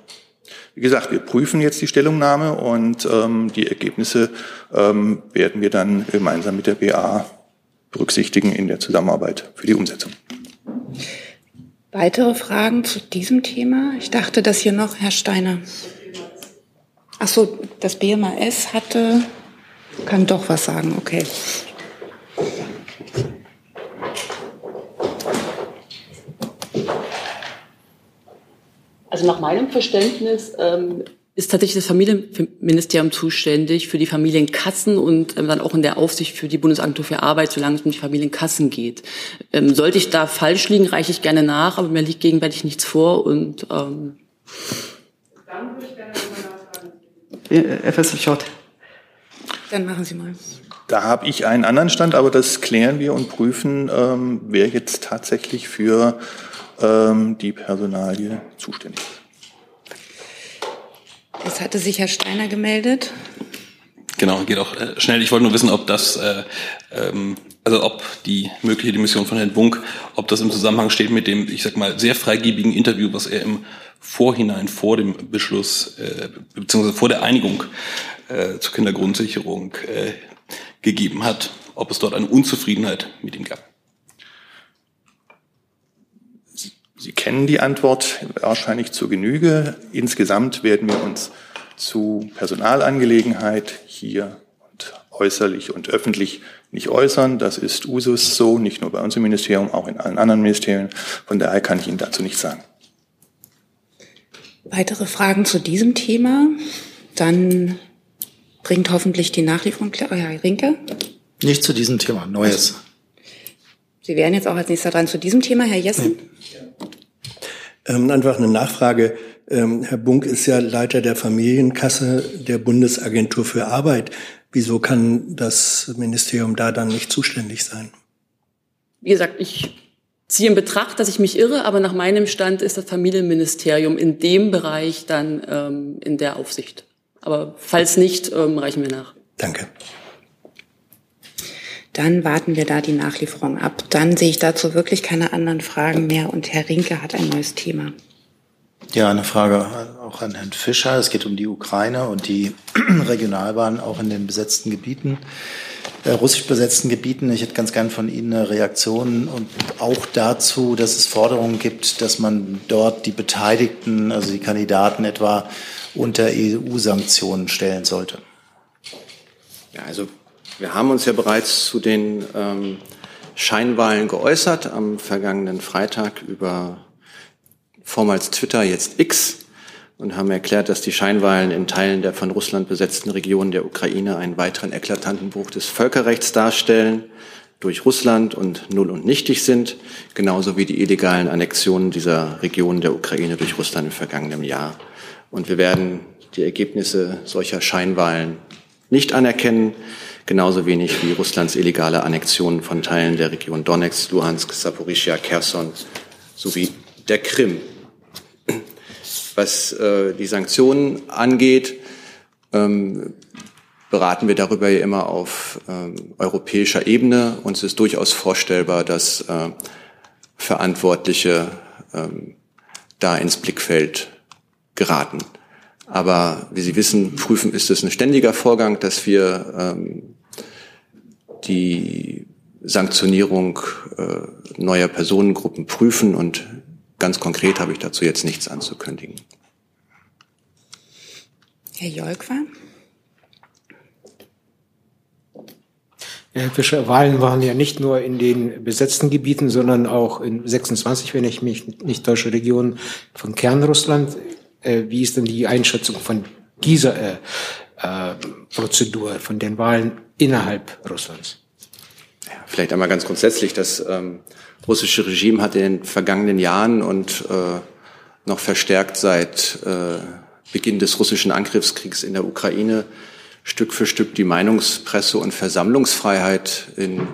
Wie gesagt, wir prüfen jetzt die Stellungnahme und ähm, die Ergebnisse ähm, werden wir dann gemeinsam mit der BA berücksichtigen in der Zusammenarbeit für die Umsetzung. Weitere Fragen zu diesem Thema? Ich dachte, dass hier noch Herr Steiner. Ach so, das BMAS hatte, kann doch was sagen, okay. Also nach meinem Verständnis ähm, ist tatsächlich das Familienministerium zuständig für die Familienkassen und ähm, dann auch in der Aufsicht für die Bundesagentur für Arbeit, solange es um die Familienkassen geht. Ähm, sollte ich da falsch liegen, reiche ich gerne nach, aber mir liegt gegenwärtig nichts vor und ähm Dann würde ich gerne mal nachfragen. FS Schott. Dann machen Sie mal. Da habe ich einen anderen Stand, aber das klären wir und prüfen, ähm, wer jetzt tatsächlich für ähm, die Personalie zuständig ist. Jetzt hatte sich Herr Steiner gemeldet. Genau, geht auch äh, schnell. Ich wollte nur wissen, ob das, äh, ähm, also ob die mögliche Dimission von Herrn Bunk, ob das im Zusammenhang steht mit dem, ich sag mal, sehr freigebigen Interview, was er im Vorhinein vor dem Beschluss äh, beziehungsweise vor der Einigung äh, zur Kindergrundsicherung äh, gegeben hat, ob es dort eine Unzufriedenheit mit ihm gab. Sie kennen die Antwort wahrscheinlich zur Genüge. Insgesamt werden wir uns zu Personalangelegenheit hier und äußerlich und öffentlich nicht äußern. Das ist Usus so, nicht nur bei uns im Ministerium, auch in allen anderen Ministerien. Von daher kann ich Ihnen dazu nichts sagen. Weitere Fragen zu diesem Thema? Dann bringt hoffentlich die Nachlieferung klar. Oh, Herr Rinke? Nicht zu diesem Thema, Neues. Sie wären jetzt auch als nächster dran zu diesem Thema, Herr Jessen. Ähm, einfach eine Nachfrage. Ähm, Herr Bunk ist ja Leiter der Familienkasse der Bundesagentur für Arbeit. Wieso kann das Ministerium da dann nicht zuständig sein? Wie gesagt, ich ziehe in Betracht, dass ich mich irre, aber nach meinem Stand ist das Familienministerium in dem Bereich dann ähm, in der Aufsicht. Aber falls nicht, ähm, reichen wir nach. Danke. Dann warten wir da die Nachlieferung ab. Dann sehe ich dazu wirklich keine anderen Fragen mehr. Und Herr Rinke hat ein neues Thema. Ja, eine Frage auch an Herrn Fischer. Es geht um die Ukraine und die <clears throat> Regionalbahn auch in den besetzten Gebieten, äh, russisch besetzten Gebieten. Ich hätte ganz gern von Ihnen eine Reaktion und auch dazu, dass es Forderungen gibt, dass man dort die Beteiligten, also die Kandidaten etwa unter EU-Sanktionen stellen sollte. Ja, also wir haben uns ja bereits zu den ähm, Scheinwahlen geäußert am vergangenen Freitag über vormals Twitter, jetzt X, und haben erklärt, dass die Scheinwahlen in Teilen der von Russland besetzten Regionen der Ukraine einen weiteren eklatanten Bruch des Völkerrechts darstellen, durch Russland und null und nichtig sind, genauso wie die illegalen Annexionen dieser Regionen der Ukraine durch Russland im vergangenen Jahr. Und wir werden die Ergebnisse solcher Scheinwahlen nicht anerkennen genauso wenig wie Russlands illegale Annexion von Teilen der Region Donetsk, Luhansk, Saporischia, Kherson sowie der Krim. Was äh, die Sanktionen angeht, ähm, beraten wir darüber ja immer auf ähm, europäischer Ebene. Uns ist durchaus vorstellbar, dass äh, Verantwortliche ähm, da ins Blickfeld geraten. Aber wie Sie wissen, prüfen ist es ein ständiger Vorgang, dass wir ähm, die Sanktionierung äh, neuer Personengruppen prüfen und ganz konkret habe ich dazu jetzt nichts anzukündigen. Herr Jolkwa? Herr Fischer, Wahlen waren ja nicht nur in den besetzten Gebieten, sondern auch in 26, wenn ich mich nicht täusche, Regionen von Kernrussland. Äh, wie ist denn die Einschätzung von dieser äh, äh, Prozedur, von den Wahlen innerhalb Russlands? Ja, vielleicht einmal ganz grundsätzlich, das ähm, russische Regime hat in den vergangenen Jahren und äh, noch verstärkt seit äh, Beginn des russischen Angriffskriegs in der Ukraine Stück für Stück die Meinungspresse und Versammlungsfreiheit in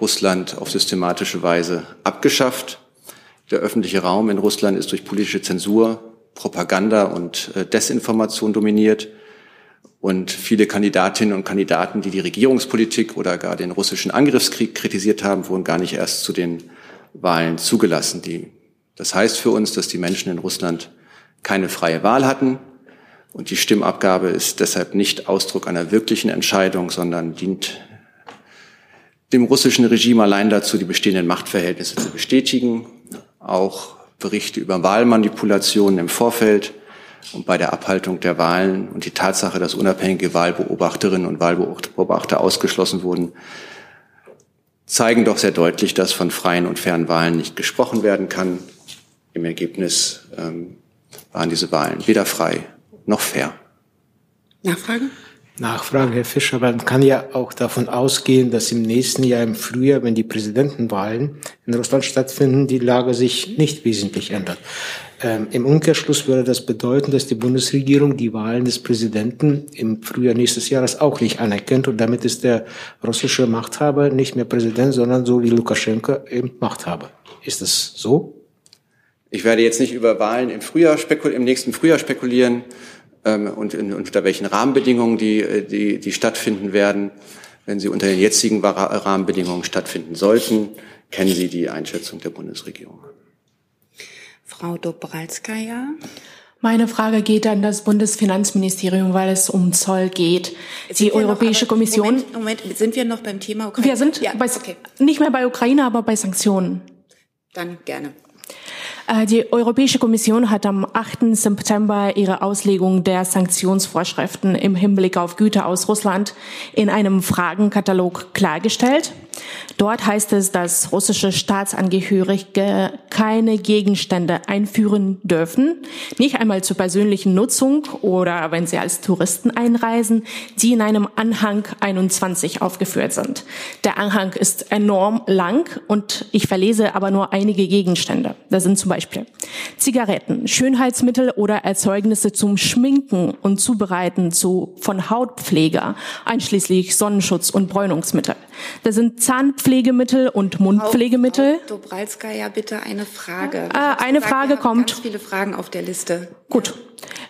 Russland auf systematische Weise abgeschafft. Der öffentliche Raum in Russland ist durch politische Zensur Propaganda und äh, Desinformation dominiert und viele Kandidatinnen und Kandidaten, die die Regierungspolitik oder gar den russischen Angriffskrieg kritisiert haben, wurden gar nicht erst zu den Wahlen zugelassen. Die, das heißt für uns, dass die Menschen in Russland keine freie Wahl hatten und die Stimmabgabe ist deshalb nicht Ausdruck einer wirklichen Entscheidung, sondern dient dem russischen Regime allein dazu, die bestehenden Machtverhältnisse zu bestätigen. Auch Berichte über Wahlmanipulationen im Vorfeld und bei der Abhaltung der Wahlen und die Tatsache, dass unabhängige Wahlbeobachterinnen und Wahlbeobachter ausgeschlossen wurden, zeigen doch sehr deutlich, dass von freien und fairen Wahlen nicht gesprochen werden kann. Im Ergebnis ähm, waren diese Wahlen weder frei noch fair. Nachfragen? Nachfrage, Herr Fischer. Man kann ja auch davon ausgehen, dass im nächsten Jahr im Frühjahr, wenn die Präsidentenwahlen in Russland stattfinden, die Lage sich nicht wesentlich ändert. Ähm, Im Umkehrschluss würde das bedeuten, dass die Bundesregierung die Wahlen des Präsidenten im Frühjahr nächstes Jahres auch nicht anerkennt und damit ist der russische Machthaber nicht mehr Präsident, sondern so wie Lukaschenko eben Machthaber. Ist es so? Ich werde jetzt nicht über Wahlen im Frühjahr im nächsten Frühjahr spekulieren ähm, und, in, unter welchen Rahmenbedingungen die, äh, die, die stattfinden werden. Wenn sie unter den jetzigen Rahmenbedingungen stattfinden sollten, kennen Sie die Einschätzung der Bundesregierung. Frau Dobralskaya. Meine Frage geht an das Bundesfinanzministerium, weil es um Zoll geht. Sind die Europäische noch, Kommission. Moment, Moment, sind wir noch beim Thema Ukraine? Wir sind ja, bei, okay. nicht mehr bei Ukraine, aber bei Sanktionen. Dann gerne. Äh, die Europäische Kommission hat am 8. September ihre Auslegung der Sanktionsvorschriften im Hinblick auf Güter aus Russland in einem Fragenkatalog klargestellt. Dort heißt es, dass russische Staatsangehörige keine Gegenstände einführen dürfen, nicht einmal zur persönlichen Nutzung oder wenn sie als Touristen einreisen, die in einem Anhang 21 aufgeführt sind. Der Anhang ist enorm lang und ich verlese aber nur einige Gegenstände. Das sind zum Beispiel Zigaretten, Schönheitsmittel oder Erzeugnisse zum Schminken und Zubereiten zu, von Hautpflege, einschließlich Sonnenschutz und Bräunungsmittel. Das sind Zahnpflegemittel und Mundpflegemittel. Frau Dobralskaya, bitte eine Frage. Äh, eine gesagt, Frage haben kommt. Ganz viele Fragen auf der Liste. Gut.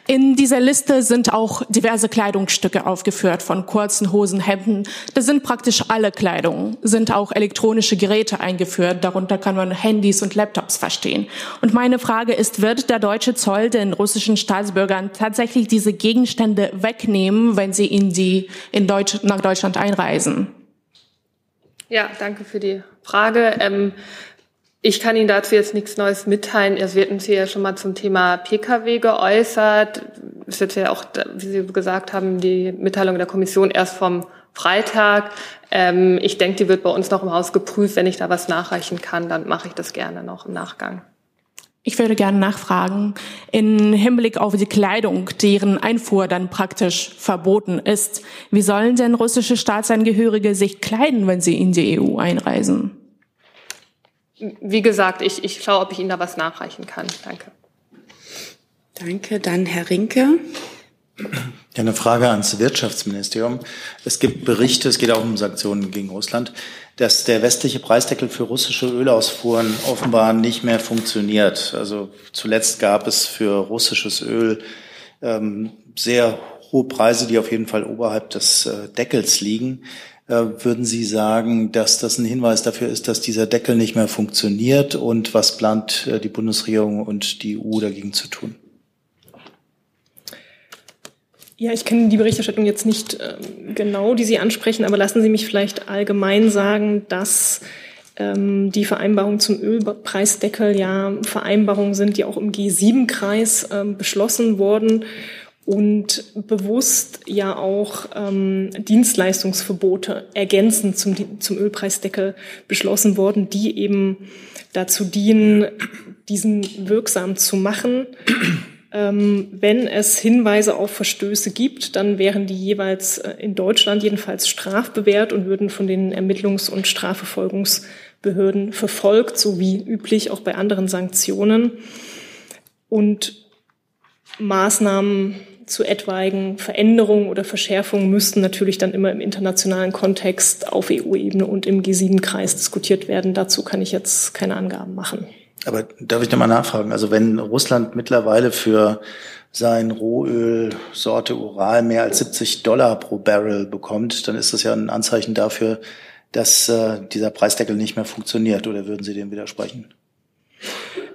In dieser Liste sind auch diverse Kleidungsstücke aufgeführt, von kurzen Hosen, Hemden. Das sind praktisch alle Kleidung. Sind auch elektronische Geräte eingeführt. Darunter kann man Handys und Laptops verstehen. Und meine Frage ist, wird der deutsche Zoll den russischen Staatsbürgern tatsächlich diese Gegenstände wegnehmen, wenn sie in die, in Deutsch, nach Deutschland einreisen? Ja, danke für die Frage. Ähm, ich kann Ihnen dazu jetzt nichts Neues mitteilen. Es wird uns hier ja schon mal zum Thema Pkw geäußert. Es wird ja auch, wie Sie gesagt haben, die Mitteilung der Kommission erst vom Freitag. Ähm, ich denke, die wird bei uns noch im Haus geprüft. Wenn ich da was nachreichen kann, dann mache ich das gerne noch im Nachgang. Ich würde gerne nachfragen, in Hinblick auf die Kleidung, deren Einfuhr dann praktisch verboten ist, wie sollen denn russische Staatsangehörige sich kleiden, wenn sie in die EU einreisen? Wie gesagt, ich, ich schaue, ob ich Ihnen da was nachreichen kann. Danke. Danke. Dann Herr Rinke. Ja, eine Frage ans Wirtschaftsministerium. Es gibt Berichte, es geht auch um Sanktionen gegen Russland, dass der westliche Preisdeckel für russische Ölausfuhren offenbar nicht mehr funktioniert. Also zuletzt gab es für russisches Öl ähm, sehr hohe Preise, die auf jeden Fall oberhalb des äh, Deckels liegen. Äh, würden Sie sagen, dass das ein Hinweis dafür ist, dass dieser Deckel nicht mehr funktioniert? Und was plant äh, die Bundesregierung und die EU dagegen zu tun? Ja, ich kenne die Berichterstattung jetzt nicht ähm, genau, die Sie ansprechen, aber lassen Sie mich vielleicht allgemein sagen, dass ähm, die Vereinbarungen zum Ölpreisdeckel ja Vereinbarungen sind, die auch im G7-Kreis ähm, beschlossen wurden und bewusst ja auch ähm, Dienstleistungsverbote ergänzend zum, zum Ölpreisdeckel beschlossen wurden, die eben dazu dienen, diesen wirksam zu machen. Ähm, wenn es Hinweise auf Verstöße gibt, dann wären die jeweils äh, in Deutschland jedenfalls strafbewehrt und würden von den Ermittlungs- und Strafverfolgungsbehörden verfolgt, so wie üblich auch bei anderen Sanktionen. Und Maßnahmen zu etwaigen Veränderungen oder Verschärfungen müssten natürlich dann immer im internationalen Kontext auf EU-Ebene und im G7-Kreis diskutiert werden. Dazu kann ich jetzt keine Angaben machen. Aber darf ich nochmal nachfragen? Also wenn Russland mittlerweile für sein Rohöl Sorte Ural mehr als 70 Dollar pro Barrel bekommt, dann ist das ja ein Anzeichen dafür, dass äh, dieser Preisdeckel nicht mehr funktioniert. Oder würden Sie dem widersprechen?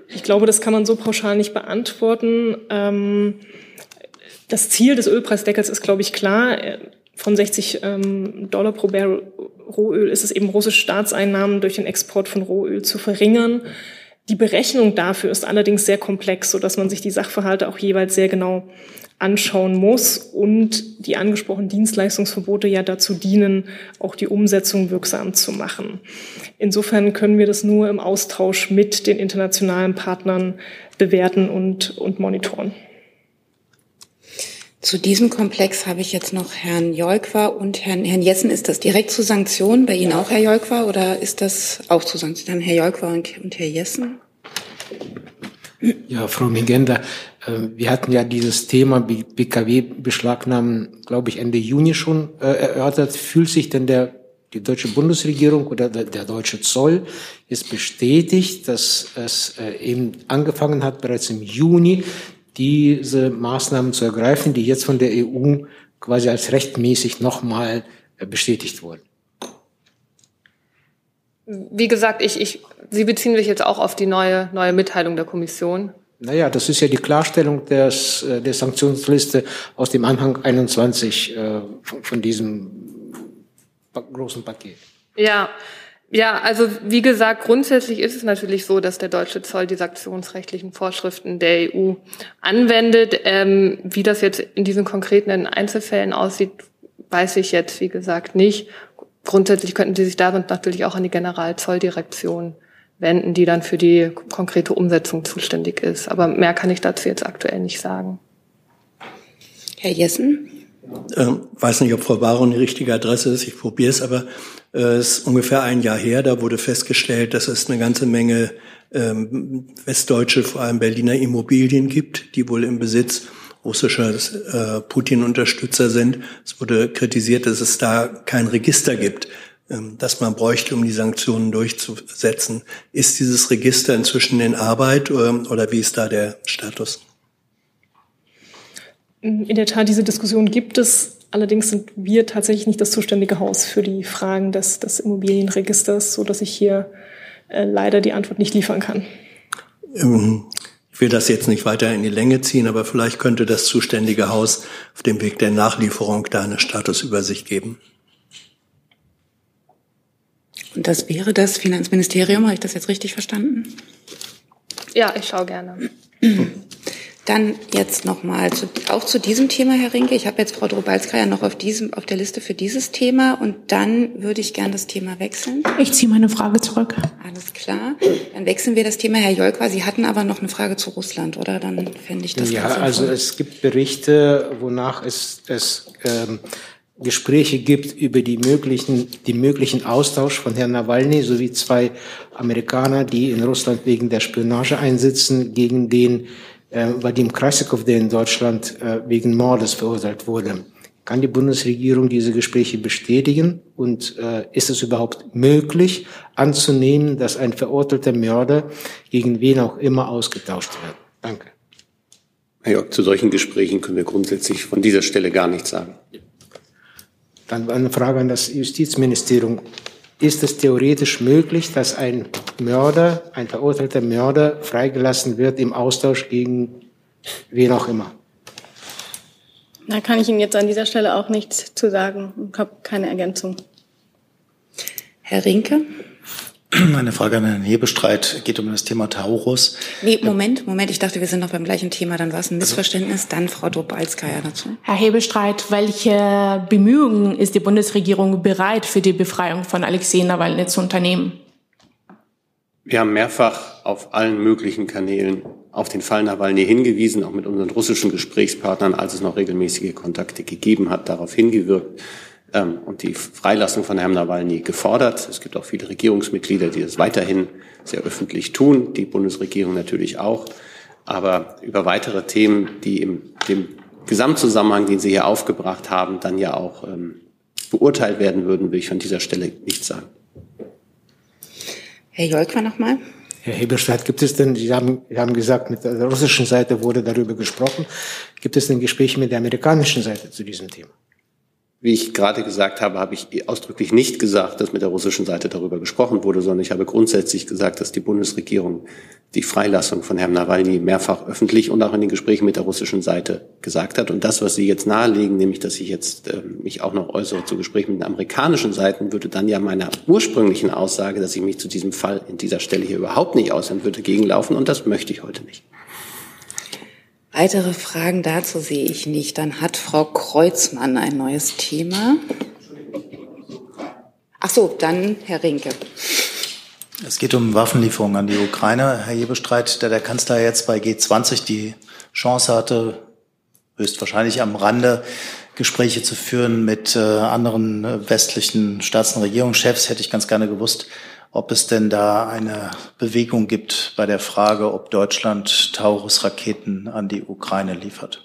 Ich glaube, das kann man so pauschal nicht beantworten. Ähm, das Ziel des Ölpreisdeckels ist, glaube ich, klar. Von 60 ähm, Dollar pro Barrel Rohöl ist es eben russische Staatseinnahmen durch den Export von Rohöl zu verringern. Die Berechnung dafür ist allerdings sehr komplex, so dass man sich die Sachverhalte auch jeweils sehr genau anschauen muss und die angesprochenen Dienstleistungsverbote ja dazu dienen, auch die Umsetzung wirksam zu machen. Insofern können wir das nur im Austausch mit den internationalen Partnern bewerten und, und monitoren. Zu diesem Komplex habe ich jetzt noch Herrn Jolkwa und Herrn, Herrn Jessen. Ist das direkt zu Sanktionen? Bei Ihnen auch, Herr Jolkwa? Oder ist das auch zu Sanktionen? Dann Herr Jolkwa und, und Herr Jessen? Ja, Frau Migenda, äh, wir hatten ja dieses Thema BKW-Beschlagnahmen, glaube ich, Ende Juni schon äh, erörtert. Fühlt sich denn der, die deutsche Bundesregierung oder der, der deutsche Zoll ist bestätigt, dass es äh, eben angefangen hat, bereits im Juni diese Maßnahmen zu ergreifen, die jetzt von der EU quasi als rechtmäßig nochmal äh, bestätigt wurden. Wie gesagt, ich, ich, Sie beziehen sich jetzt auch auf die neue, neue Mitteilung der Kommission. Naja, das ist ja die Klarstellung des, äh, der Sanktionsliste aus dem Anhang 21 äh, von, von diesem großen Paket. Ja, ja, also wie gesagt, grundsätzlich ist es natürlich so, dass der deutsche Zoll die sanktionsrechtlichen Vorschriften der EU anwendet. Ähm, wie das jetzt in diesen konkreten Einzelfällen aussieht, weiß ich jetzt, wie gesagt, nicht. Grundsätzlich könnten Sie sich damit natürlich auch an die Generalzolldirektion wenden, die dann für die konkrete Umsetzung zuständig ist. Aber mehr kann ich dazu jetzt aktuell nicht sagen. Herr Jessen? Ähm, weiß nicht, ob Frau Baron die richtige Adresse ist. Ich probiere es, aber es äh, ist ungefähr ein Jahr her. Da wurde festgestellt, dass es eine ganze Menge ähm, westdeutsche, vor allem Berliner Immobilien gibt, die wohl im Besitz russischer äh, Putin-Unterstützer sind. Es wurde kritisiert, dass es da kein Register gibt, ähm, das man bräuchte, um die Sanktionen durchzusetzen. Ist dieses Register inzwischen in Arbeit ähm, oder wie ist da der Status? In der Tat, diese Diskussion gibt es. Allerdings sind wir tatsächlich nicht das zuständige Haus für die Fragen des, des Immobilienregisters, so dass ich hier äh, leider die Antwort nicht liefern kann. Ähm, ich will das jetzt nicht weiter in die Länge ziehen, aber vielleicht könnte das zuständige Haus auf dem Weg der Nachlieferung da eine Statusübersicht geben. Und das wäre das Finanzministerium, habe ich das jetzt richtig verstanden? Ja, ich schaue gerne. <clears throat> Dann jetzt nochmal zu, auch zu diesem Thema, Herr Rinke. Ich habe jetzt Frau Drobalska noch auf, diesem, auf der Liste für dieses Thema und dann würde ich gern das Thema wechseln. Ich ziehe meine Frage zurück. Alles klar. Dann wechseln wir das Thema, Herr Jolkwa. Sie hatten aber noch eine Frage zu Russland, oder? Dann fände ich das Ja, also es gibt Berichte, wonach es, es ähm, Gespräche gibt über die möglichen, die möglichen Austausch von Herrn Nawalny sowie zwei Amerikaner, die in Russland wegen der Spionage einsitzen, gegen den Vadim Krasikov, der in Deutschland äh, wegen Mordes verurteilt wurde. Kann die Bundesregierung diese Gespräche bestätigen? Und äh, ist es überhaupt möglich anzunehmen, dass ein verurteilter Mörder gegen wen auch immer ausgetauscht wird? Danke. Herr Jörg, zu solchen Gesprächen können wir grundsätzlich von dieser Stelle gar nichts sagen. Dann eine Frage an das Justizministerium. Ist es theoretisch möglich, dass ein Mörder, ein verurteilter Mörder freigelassen wird im Austausch gegen wen auch immer? Da kann ich Ihnen jetzt an dieser Stelle auch nichts zu sagen. Ich habe keine Ergänzung. Herr Rinke? Eine Frage an Herrn Hebestreit geht um das Thema Taurus. Nee, Moment, Moment, ich dachte, wir sind noch beim gleichen Thema, dann war es ein Missverständnis. Dann Frau Dobalskaya dazu. Herr Hebestreit, welche Bemühungen ist die Bundesregierung bereit, für die Befreiung von Alexei Nawalny zu unternehmen? Wir haben mehrfach auf allen möglichen Kanälen auf den Fall Nawalny hingewiesen, auch mit unseren russischen Gesprächspartnern, als es noch regelmäßige Kontakte gegeben hat, darauf hingewirkt ähm, und die Freilassung von Herrn Nawalny gefordert. Es gibt auch viele Regierungsmitglieder, die das weiterhin sehr öffentlich tun, die Bundesregierung natürlich auch. Aber über weitere Themen, die im dem Gesamtzusammenhang, den Sie hier aufgebracht haben, dann ja auch ähm, beurteilt werden würden, will ich von dieser Stelle nichts sagen. Herr Jolkwa nochmal. Herr Heberstadt, gibt es denn, Sie haben, Sie haben gesagt, mit der russischen Seite wurde darüber gesprochen. Gibt es denn Gespräche mit der amerikanischen Seite zu diesem Thema? Wie ich gerade gesagt habe, habe ich ausdrücklich nicht gesagt, dass mit der russischen Seite darüber gesprochen wurde, sondern ich habe grundsätzlich gesagt, dass die Bundesregierung die Freilassung von Herrn Nawalny mehrfach öffentlich und auch in den Gesprächen mit der russischen Seite gesagt hat. Und das, was Sie jetzt nahelegen, nämlich, dass ich jetzt äh, mich auch noch äußere zu Gesprächen mit den amerikanischen Seiten, würde dann ja meiner ursprünglichen Aussage, dass ich mich zu diesem Fall in dieser Stelle hier überhaupt nicht äußern würde, gegenlaufen. Und das möchte ich heute nicht. Weitere Fragen dazu sehe ich nicht. Dann hat Frau Kreuzmann ein neues Thema. Ach so, dann Herr Rinke. Es geht um Waffenlieferungen an die Ukraine. Herr Jebestreit, da der Kanzler jetzt bei G20 die Chance hatte, höchstwahrscheinlich am Rande Gespräche zu führen mit äh, anderen äh, westlichen Staats- und Regierungschefs, hätte ich ganz gerne gewusst, ob es denn da eine Bewegung gibt bei der Frage, ob Deutschland Taurus-Raketen an die Ukraine liefert.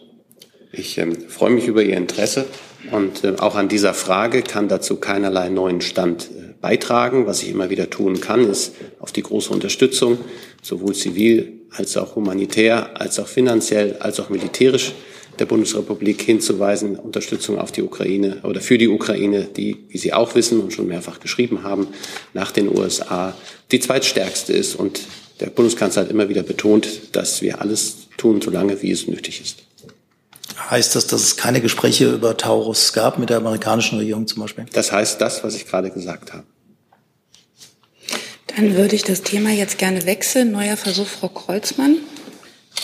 Ich ähm, freue mich über Ihr Interesse und äh, auch an dieser Frage kann dazu keinerlei neuen Stand äh, beitragen. Was ich immer wieder tun kann, ist auf die große Unterstützung, sowohl zivil als auch humanitär, als auch finanziell, als auch militärisch der Bundesrepublik hinzuweisen, Unterstützung auf die Ukraine oder für die Ukraine, die, wie Sie auch wissen und schon mehrfach geschrieben haben, nach den USA die zweitstärkste ist. Und der Bundeskanzler hat immer wieder betont, dass wir alles tun, solange wie es nötig ist. Heißt das, dass es keine Gespräche über Taurus gab mit der amerikanischen Regierung zum Beispiel? Das heißt das, was ich gerade gesagt habe. Dann würde ich das Thema jetzt gerne wechseln. Neuer Versuch, Frau Kreuzmann.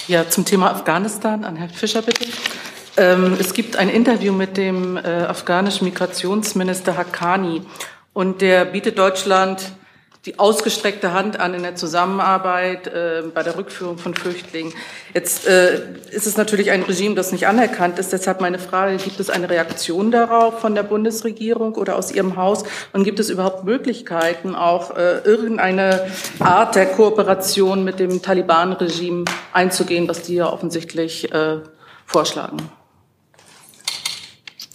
Ja, zum Thema Afghanistan an Herrn Fischer bitte. Ähm, es gibt ein Interview mit dem äh, afghanischen Migrationsminister Haqqani und der bietet Deutschland die ausgestreckte Hand an in der Zusammenarbeit äh, bei der Rückführung von Flüchtlingen. Jetzt äh, ist es natürlich ein Regime, das nicht anerkannt ist. Deshalb meine Frage, gibt es eine Reaktion darauf von der Bundesregierung oder aus Ihrem Haus? Und gibt es überhaupt Möglichkeiten, auch äh, irgendeine Art der Kooperation mit dem Taliban-Regime einzugehen, was die ja offensichtlich äh, vorschlagen?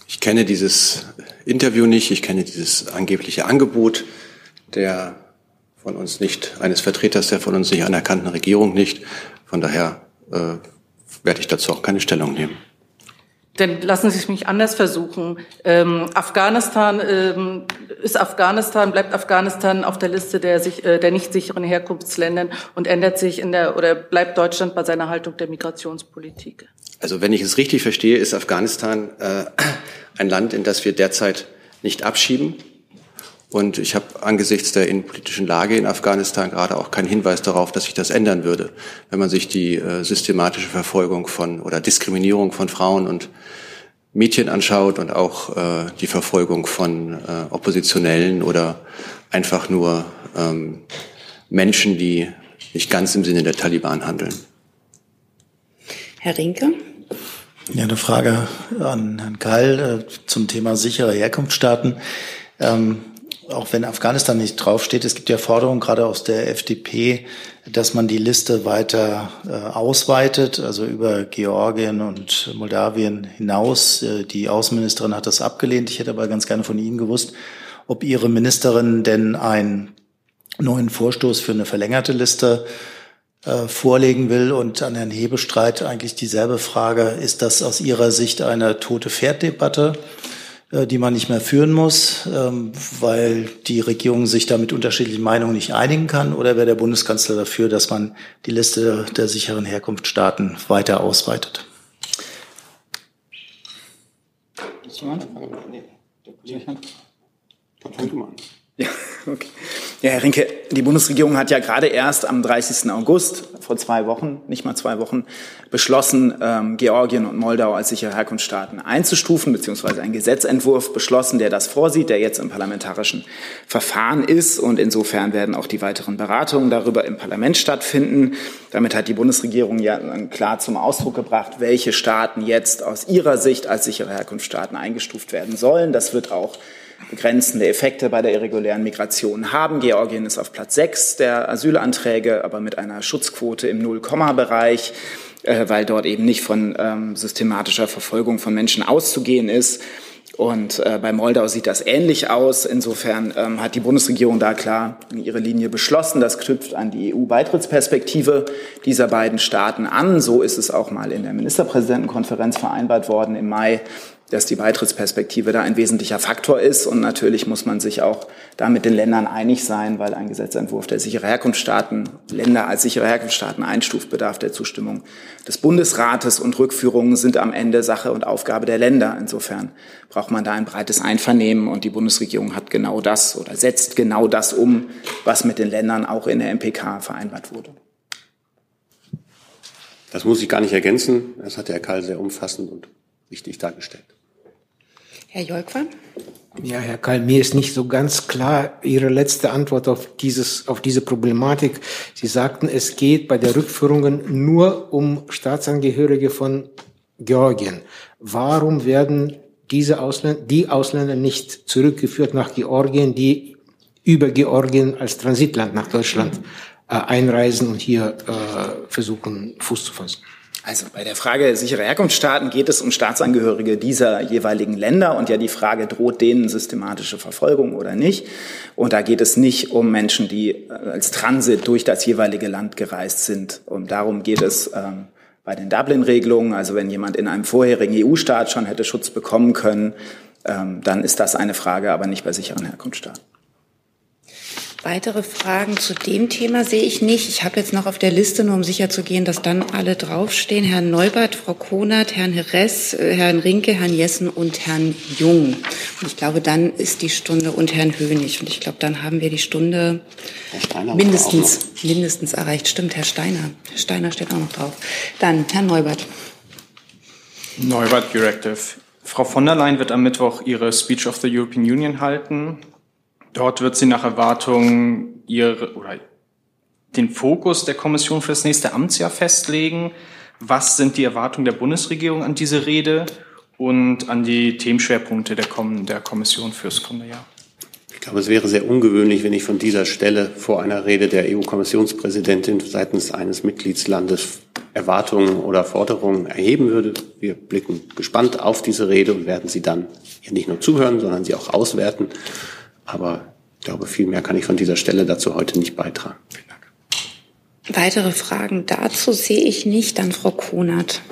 Ich kenne dieses Interview nicht, ich kenne dieses angebliche Angebot der von uns nicht, eines Vertreters der von uns nicht anerkannten Regierung nicht. Von daher äh, werde ich dazu auch keine Stellung nehmen. Denn lassen Sie es mich anders versuchen. Ähm, Afghanistan ähm, ist Afghanistan, bleibt Afghanistan auf der Liste der, sich, äh, der nicht sicheren Herkunftsländern und ändert sich in der oder bleibt Deutschland bei seiner Haltung der Migrationspolitik. Also wenn ich es richtig verstehe, ist Afghanistan äh, ein Land, in das wir derzeit nicht abschieben. Und ich habe angesichts der innenpolitischen Lage in Afghanistan gerade auch keinen Hinweis darauf, dass sich das ändern würde. Wenn man sich die äh, systematische Verfolgung von oder Diskriminierung von Frauen und Mädchen anschaut und auch äh, die Verfolgung von äh, Oppositionellen oder einfach nur ähm, Menschen, die nicht ganz im Sinne der Taliban handeln. Herr Rinke? Ja, eine Frage an Herrn Keil äh, zum Thema sichere Herkunftsstaaten. Ähm, auch wenn Afghanistan nicht draufsteht, es gibt ja Forderungen gerade aus der FDP, dass man die Liste weiter äh, ausweitet, also über Georgien und Moldawien hinaus. Äh, die Außenministerin hat das abgelehnt. Ich hätte aber ganz gerne von Ihnen gewusst, ob Ihre Ministerin denn einen neuen Vorstoß für eine verlängerte Liste äh, vorlegen will. Und an Herrn Hebestreit eigentlich dieselbe Frage. Ist das aus Ihrer Sicht eine tote Pferddebatte? Äh, die man nicht mehr führen muss, ähm, weil die Regierung sich da mit unterschiedlichen Meinungen nicht einigen kann? Oder wäre der Bundeskanzler dafür, dass man die Liste der sicheren Herkunftsstaaten weiter ausweitet? Ja, okay. Ja, Herr Rinke, die Bundesregierung hat ja gerade erst am 30. August, vor zwei Wochen, nicht mal zwei Wochen, beschlossen, ähm, Georgien und Moldau als sichere Herkunftsstaaten einzustufen, beziehungsweise einen Gesetzentwurf beschlossen, der das vorsieht, der jetzt im parlamentarischen Verfahren ist. Und insofern werden auch die weiteren Beratungen darüber im Parlament stattfinden. Damit hat die Bundesregierung ja klar zum Ausdruck gebracht, welche Staaten jetzt aus ihrer Sicht als sichere Herkunftsstaaten eingestuft werden sollen. Das wird auch begrenzende Effekte bei der irregulären Migration haben. Georgien ist auf Platz sechs der Asylanträge, aber mit einer Schutzquote im Null-Komma-Bereich, äh, weil dort eben nicht von ähm, systematischer Verfolgung von Menschen auszugehen ist. Und äh, bei Moldau sieht das ähnlich aus. Insofern ähm, hat die Bundesregierung da klar ihre Linie beschlossen. Das knüpft an die EU-Beitrittsperspektive dieser beiden Staaten an. So ist es auch mal in der Ministerpräsidentenkonferenz vereinbart worden im Mai dass die Beitrittsperspektive da ein wesentlicher Faktor ist. Und natürlich muss man sich auch da mit den Ländern einig sein, weil ein Gesetzentwurf der sichere Herkunftsstaaten, Länder als sichere Herkunftsstaaten einstuft, bedarf der Zustimmung des Bundesrates und Rückführungen sind am Ende Sache und Aufgabe der Länder. Insofern braucht man da ein breites Einvernehmen und die Bundesregierung hat genau das oder setzt genau das um, was mit den Ländern auch in der MPK vereinbart wurde. Das muss ich gar nicht ergänzen. Das hat Herr Karl sehr umfassend und richtig dargestellt. Herr Jolkwan? Ja, Herr Kall, mir ist nicht so ganz klar Ihre letzte Antwort auf, dieses, auf diese Problematik. Sie sagten, es geht bei der Rückführungen nur um Staatsangehörige von Georgien. Warum werden diese Ausländer, die Ausländer nicht zurückgeführt nach Georgien, die über Georgien als Transitland nach Deutschland äh, einreisen und hier äh, versuchen, Fuß zu fassen? Also bei der Frage sichere Herkunftsstaaten geht es um Staatsangehörige dieser jeweiligen Länder und ja die Frage, droht denen systematische Verfolgung oder nicht. Und da geht es nicht um Menschen, die äh, als Transit durch das jeweilige Land gereist sind. Und darum geht es ähm, bei den Dublin-Regelungen. Also wenn jemand in einem vorherigen EU-Staat schon hätte Schutz bekommen können, ähm, dann ist das eine Frage, aber nicht bei sicheren Herkunftsstaaten. Weitere Fragen zu dem Thema sehe ich nicht. Ich habe jetzt noch auf der Liste, nur um sicher zu gehen, dass dann alle draufstehen. Herrn Neubert, Frau Konert, Herrn Heres, äh, Herrn Rinke, Herrn Jessen und Herrn Jung. Und ich glaube, dann ist die Stunde und Herrn Hönig. Und ich glaube, dann haben wir die Stunde mindestens, mindestens erreicht. Stimmt, Herr Steiner. Herr Steiner steht auch noch drauf. Dann Herrn Neubert. Neubert Directive. Frau von der Leyen wird am Mittwoch ihre Speech of the European Union halten. Dort wird sie nach Erwartung ihre oder den Fokus der Kommission für das nächste Amtsjahr festlegen. Was sind die Erwartungen der Bundesregierung an diese Rede und an die Themenschwerpunkte der, Kom der Kommission fürs kommende Jahr? Ich glaube, es wäre sehr ungewöhnlich, wenn ich von dieser Stelle vor einer Rede der EU-Kommissionspräsidentin seitens eines Mitgliedslandes Erwartungen oder Forderungen erheben würde. Wir blicken gespannt auf diese Rede und werden sie dann ihr nicht nur zuhören, sondern sie auch auswerten. Aber ich glaube, viel mehr kann ich von dieser Stelle dazu heute nicht beitragen. Vielen Dank. Weitere Fragen dazu sehe ich nicht. Dann Frau Konert.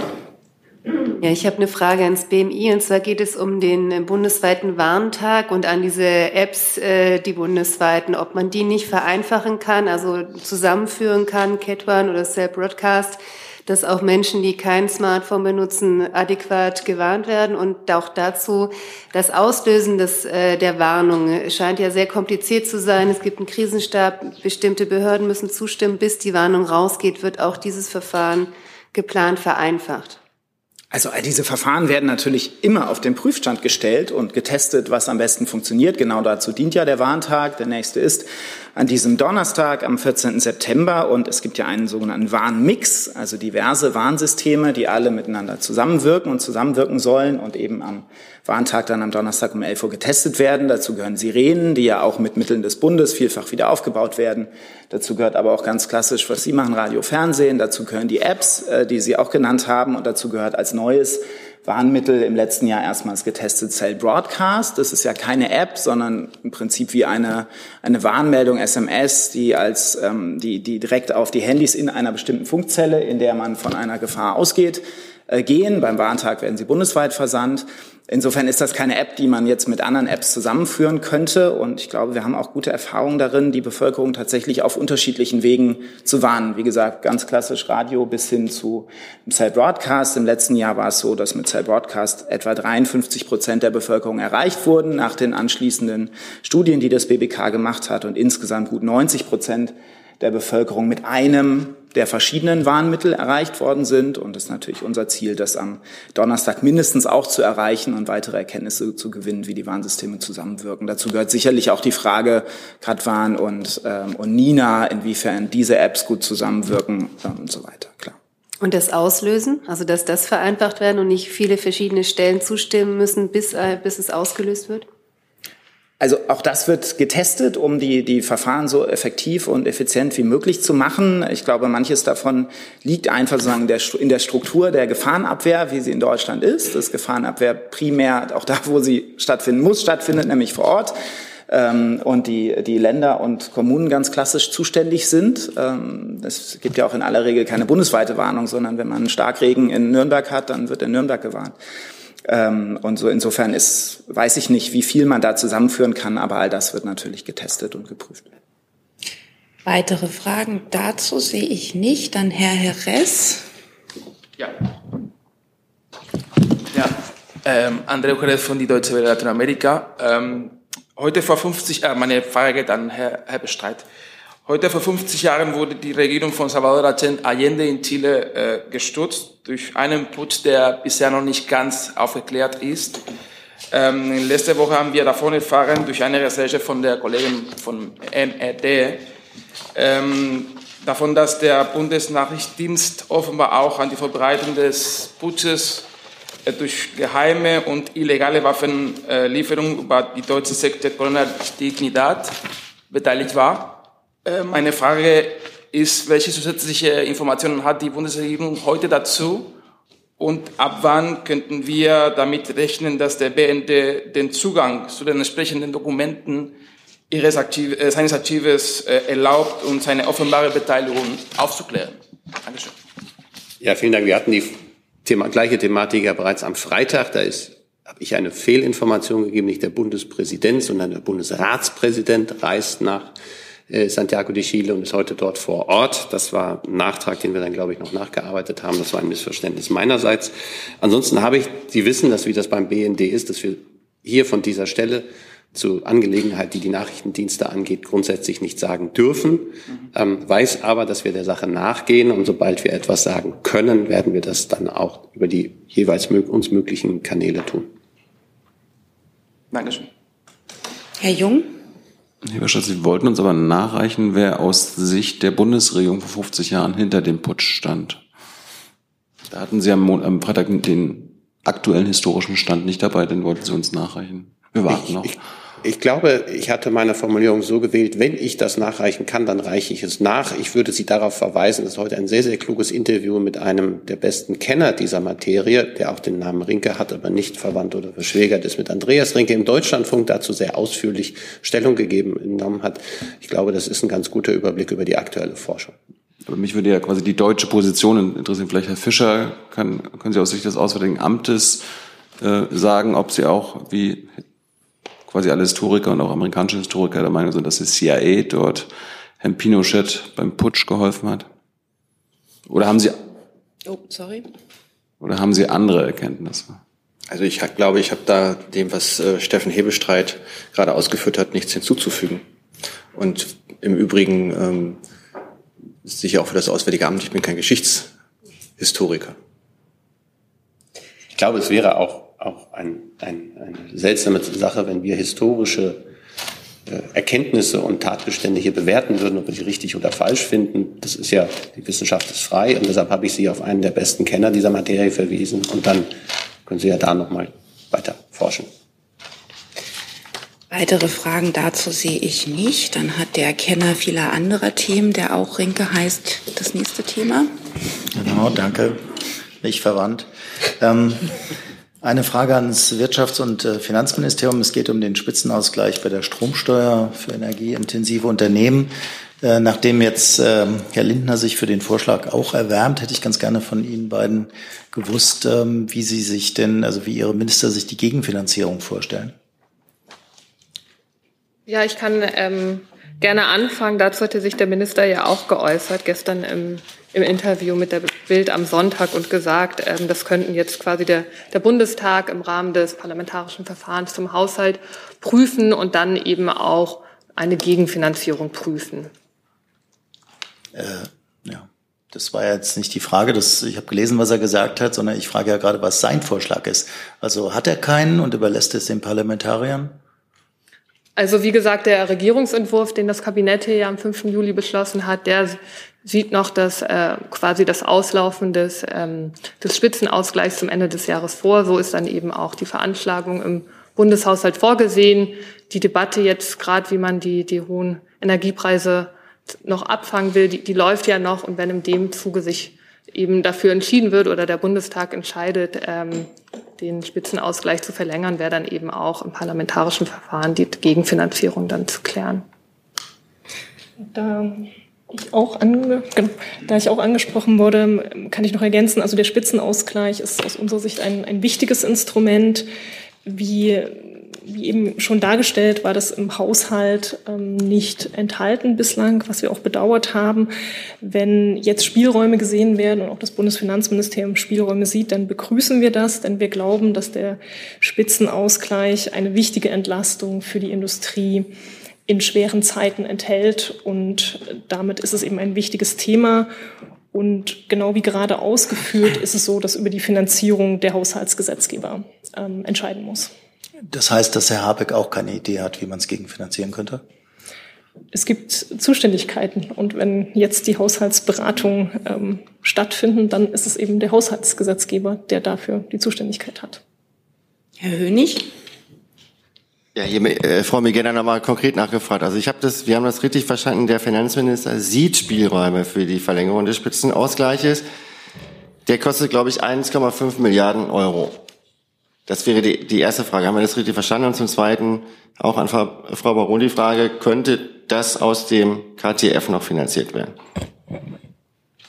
Ja, ich habe eine Frage ans BMI und zwar geht es um den bundesweiten Warntag und an diese Apps, äh, die bundesweiten, ob man die nicht vereinfachen kann, also zusammenführen kann, Cat1 oder Cell Broadcast dass auch Menschen, die kein Smartphone benutzen, adäquat gewarnt werden. Und auch dazu das Auslösen des, äh, der Warnung scheint ja sehr kompliziert zu sein. Es gibt einen Krisenstab, bestimmte Behörden müssen zustimmen. Bis die Warnung rausgeht, wird auch dieses Verfahren geplant vereinfacht. Also all diese Verfahren werden natürlich immer auf den Prüfstand gestellt und getestet, was am besten funktioniert. Genau dazu dient ja der Warntag. Der nächste ist an diesem Donnerstag am 14. September und es gibt ja einen sogenannten Warnmix, also diverse Warnsysteme, die alle miteinander zusammenwirken und zusammenwirken sollen und eben am Warntag dann am Donnerstag um 11 Uhr getestet werden. Dazu gehören Sirenen, die ja auch mit Mitteln des Bundes vielfach wieder aufgebaut werden. Dazu gehört aber auch ganz klassisch, was Sie machen, Radio, Fernsehen. Dazu gehören die Apps, äh, die Sie auch genannt haben und dazu gehört als neues Warnmittel im letzten Jahr erstmals getestet, Cell Broadcast. Das ist ja keine App, sondern im Prinzip wie eine, eine Warnmeldung SMS, die als, ähm, die, die direkt auf die Handys in einer bestimmten Funkzelle, in der man von einer Gefahr ausgeht, äh, gehen. Beim Warntag werden sie bundesweit versandt. Insofern ist das keine App, die man jetzt mit anderen Apps zusammenführen könnte. Und ich glaube, wir haben auch gute Erfahrungen darin, die Bevölkerung tatsächlich auf unterschiedlichen Wegen zu warnen. Wie gesagt, ganz klassisch Radio bis hin zu Cell Broadcast. Im letzten Jahr war es so, dass mit Cell Broadcast etwa 53 Prozent der Bevölkerung erreicht wurden nach den anschließenden Studien, die das BBK gemacht hat und insgesamt gut 90 Prozent der Bevölkerung mit einem der verschiedenen Warnmittel erreicht worden sind. Und es ist natürlich unser Ziel, das am Donnerstag mindestens auch zu erreichen und weitere Erkenntnisse zu gewinnen, wie die Warnsysteme zusammenwirken. Dazu gehört sicherlich auch die Frage Katwan und, ähm, und Nina, inwiefern diese Apps gut zusammenwirken ähm, und so weiter. Klar. Und das Auslösen, also dass das vereinfacht werden und nicht viele verschiedene Stellen zustimmen müssen, bis, äh, bis es ausgelöst wird? Also auch das wird getestet, um die, die Verfahren so effektiv und effizient wie möglich zu machen. Ich glaube, manches davon liegt einfach sozusagen in der Struktur der Gefahrenabwehr, wie sie in Deutschland ist. Das Gefahrenabwehr primär auch da, wo sie stattfinden muss, stattfindet, nämlich vor Ort. Ähm, und die, die Länder und Kommunen ganz klassisch zuständig sind. Ähm, es gibt ja auch in aller Regel keine bundesweite Warnung, sondern wenn man einen Starkregen in Nürnberg hat, dann wird in Nürnberg gewarnt. Ähm, und so insofern ist, weiß ich nicht, wie viel man da zusammenführen kann, aber all das wird natürlich getestet und geprüft. Weitere Fragen dazu sehe ich nicht. Dann Herr Herres. Ja. Ja, ähm, André Jerez von die Deutsche Welle Lateinamerika. Ähm, heute vor 50, äh, meine Frage geht an Herr, Herr Bestreit. Heute vor 50 Jahren wurde die Regierung von Salvador Allende in Chile äh, gestürzt durch einen Putsch, der bisher noch nicht ganz aufgeklärt ist. Ähm, letzte Woche haben wir davon erfahren, durch eine Recherche von der Kollegin von MED, ähm, davon, dass der Bundesnachrichtendienst offenbar auch an die Verbreitung des Putsches äh, durch geheime und illegale Waffenlieferungen über die deutsche Sekte Colonel Dignidad beteiligt war. Äh, meine Frage ist, welche zusätzliche Informationen hat die Bundesregierung heute dazu? Und ab wann könnten wir damit rechnen, dass der BND den Zugang zu den entsprechenden Dokumenten Aktiv äh, seines Aktives äh, erlaubt und seine offenbare Beteiligung aufzuklären? Dankeschön. Ja, vielen Dank. Wir hatten die Thema, gleiche Thematik ja bereits am Freitag. Da ist habe ich eine Fehlinformation gegeben. Nicht der Bundespräsident, sondern der Bundesratspräsident reist nach Santiago de Chile und ist heute dort vor Ort. Das war ein Nachtrag, den wir dann, glaube ich, noch nachgearbeitet haben. Das war ein Missverständnis meinerseits. Ansonsten habe ich, Sie wissen, dass wie das beim BND ist, dass wir hier von dieser Stelle zu Angelegenheit, die die Nachrichtendienste angeht, grundsätzlich nicht sagen dürfen, ähm, weiß aber, dass wir der Sache nachgehen und sobald wir etwas sagen können, werden wir das dann auch über die jeweils uns möglichen Kanäle tun. Dankeschön. Herr Jung? Lieber Schatz, Sie wollten uns aber nachreichen, wer aus Sicht der Bundesregierung vor 50 Jahren hinter dem Putsch stand. Da hatten Sie am, am Freitag den aktuellen historischen Stand nicht dabei, den wollten Sie uns nachreichen. Wir warten ich, noch. Ich, ich glaube, ich hatte meine Formulierung so gewählt, wenn ich das nachreichen kann, dann reiche ich es nach. Ich würde Sie darauf verweisen, dass heute ein sehr, sehr kluges Interview mit einem der besten Kenner dieser Materie, der auch den Namen Rinke hat, aber nicht verwandt oder verschwägert ist, mit Andreas Rinke im Deutschlandfunk dazu sehr ausführlich Stellung gegeben genommen hat. Ich glaube, das ist ein ganz guter Überblick über die aktuelle Forschung. Aber mich würde ja quasi die deutsche Position interessieren. Vielleicht Herr Fischer, kann, können Sie aus Sicht des Auswärtigen Amtes äh, sagen, ob Sie auch, wie quasi alle Historiker und auch amerikanische Historiker der Meinung sind, dass die CIA dort Herrn Pinochet beim Putsch geholfen hat? Oder haben Sie, oh, sorry. Oder haben Sie andere Erkenntnisse? Also ich glaube, ich habe da dem, was äh, Steffen Hebestreit gerade ausgeführt hat, nichts hinzuzufügen. Und im Übrigen ähm, sicher auch für das Auswärtige Amt, ich bin kein Geschichtshistoriker. Ich glaube, es wäre auch auch ein, ein, eine seltsame Sache, wenn wir historische äh, Erkenntnisse und Tatbestände hier bewerten würden, ob wir sie richtig oder falsch finden. Das ist ja, die Wissenschaft ist frei und deshalb habe ich Sie auf einen der besten Kenner dieser Materie verwiesen und dann können Sie ja da nochmal weiter forschen. Weitere Fragen dazu sehe ich nicht. Dann hat der Kenner vieler anderer Themen, der auch Rinke heißt, das nächste Thema. Genau, danke. Nicht verwandt. Ähm, eine Frage ans Wirtschafts- und äh, Finanzministerium. Es geht um den Spitzenausgleich bei der Stromsteuer für energieintensive Unternehmen. Äh, nachdem jetzt ähm, Herr Lindner sich für den Vorschlag auch erwärmt, hätte ich ganz gerne von Ihnen beiden gewusst, ähm, wie Sie sich denn, also wie Ihre Minister sich die Gegenfinanzierung vorstellen. Ja, ich kann ähm, gerne anfangen. Dazu hatte sich der Minister ja auch geäußert gestern im im Interview mit der Bild am Sonntag und gesagt, ähm, das könnten jetzt quasi der, der Bundestag im Rahmen des parlamentarischen Verfahrens zum Haushalt prüfen und dann eben auch eine Gegenfinanzierung prüfen. Äh, ja, das war jetzt nicht die Frage. Das, ich habe gelesen, was er gesagt hat, sondern ich frage ja gerade, was sein Vorschlag ist. Also hat er keinen und überlässt es den Parlamentariern? Also wie gesagt, der Regierungsentwurf, den das Kabinett hier ja am 5. Juli beschlossen hat, der sieht noch das äh, quasi das Auslaufen des, ähm, des Spitzenausgleichs zum Ende des Jahres vor. So ist dann eben auch die Veranschlagung im Bundeshaushalt vorgesehen. Die Debatte jetzt gerade, wie man die, die hohen Energiepreise noch abfangen will, die, die läuft ja noch. Und wenn in dem Zuge sich eben dafür entschieden wird oder der Bundestag entscheidet, ähm, den Spitzenausgleich zu verlängern, wäre dann eben auch im parlamentarischen Verfahren die Gegenfinanzierung dann zu klären. Da ich auch ange genau, da ich auch angesprochen wurde, kann ich noch ergänzen, also der Spitzenausgleich ist aus unserer Sicht ein, ein wichtiges Instrument, wie wie eben schon dargestellt, war das im Haushalt ähm, nicht enthalten bislang, was wir auch bedauert haben. Wenn jetzt Spielräume gesehen werden und auch das Bundesfinanzministerium Spielräume sieht, dann begrüßen wir das, denn wir glauben, dass der Spitzenausgleich eine wichtige Entlastung für die Industrie in schweren Zeiten enthält. Und damit ist es eben ein wichtiges Thema. Und genau wie gerade ausgeführt, ist es so, dass über die Finanzierung der Haushaltsgesetzgeber ähm, entscheiden muss. Das heißt, dass Herr Habeck auch keine Idee hat, wie man es gegenfinanzieren könnte? Es gibt Zuständigkeiten und wenn jetzt die Haushaltsberatungen ähm, stattfinden, dann ist es eben der Haushaltsgesetzgeber, der dafür die Zuständigkeit hat. Herr Hönig? Ja, hier, äh, Frau Migena nochmal konkret nachgefragt. Also ich habe das, wir haben das richtig verstanden, der Finanzminister sieht Spielräume für die Verlängerung des Spitzenausgleiches. Der kostet, glaube ich, 1,5 Milliarden Euro. Das wäre die, die erste Frage. Haben wir das richtig verstanden? Und zum Zweiten auch an Frau, Frau Baron die Frage, könnte das aus dem KTF noch finanziert werden?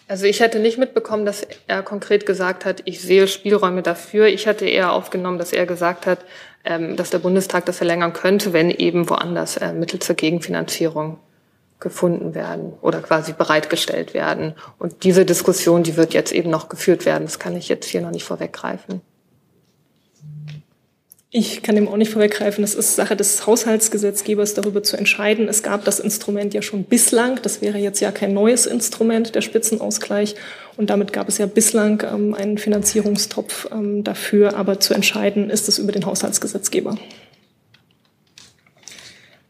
Also ich hätte nicht mitbekommen, dass er konkret gesagt hat, ich sehe Spielräume dafür. Ich hatte eher aufgenommen, dass er gesagt hat, dass der Bundestag das verlängern könnte, wenn eben woanders äh, Mittel zur Gegenfinanzierung gefunden werden oder quasi bereitgestellt werden. Und diese Diskussion, die wird jetzt eben noch geführt werden. Das kann ich jetzt hier noch nicht vorweggreifen. Ich kann dem auch nicht vorweggreifen. Es ist Sache des Haushaltsgesetzgebers, darüber zu entscheiden. Es gab das Instrument ja schon bislang. Das wäre jetzt ja kein neues Instrument, der Spitzenausgleich. Und damit gab es ja bislang ähm, einen Finanzierungstopf ähm, dafür. Aber zu entscheiden ist es über den Haushaltsgesetzgeber.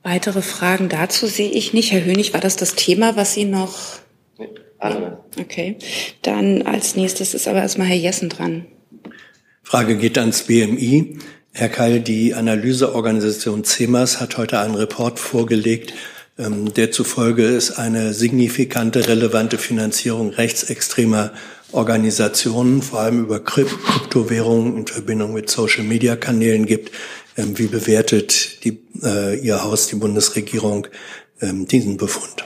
Weitere Fragen dazu sehe ich nicht. Herr Hönig, war das das Thema, was Sie noch? Nee. Okay. Dann als nächstes ist aber erstmal Herr Jessen dran. Frage geht ans BMI. Herr Keil, die Analyseorganisation CEMAS hat heute einen Report vorgelegt, ähm, der zufolge es eine signifikante, relevante Finanzierung rechtsextremer Organisationen, vor allem über Kryptowährungen in Verbindung mit Social-Media-Kanälen gibt. Ähm, wie bewertet die, äh, Ihr Haus, die Bundesregierung, ähm, diesen Befund?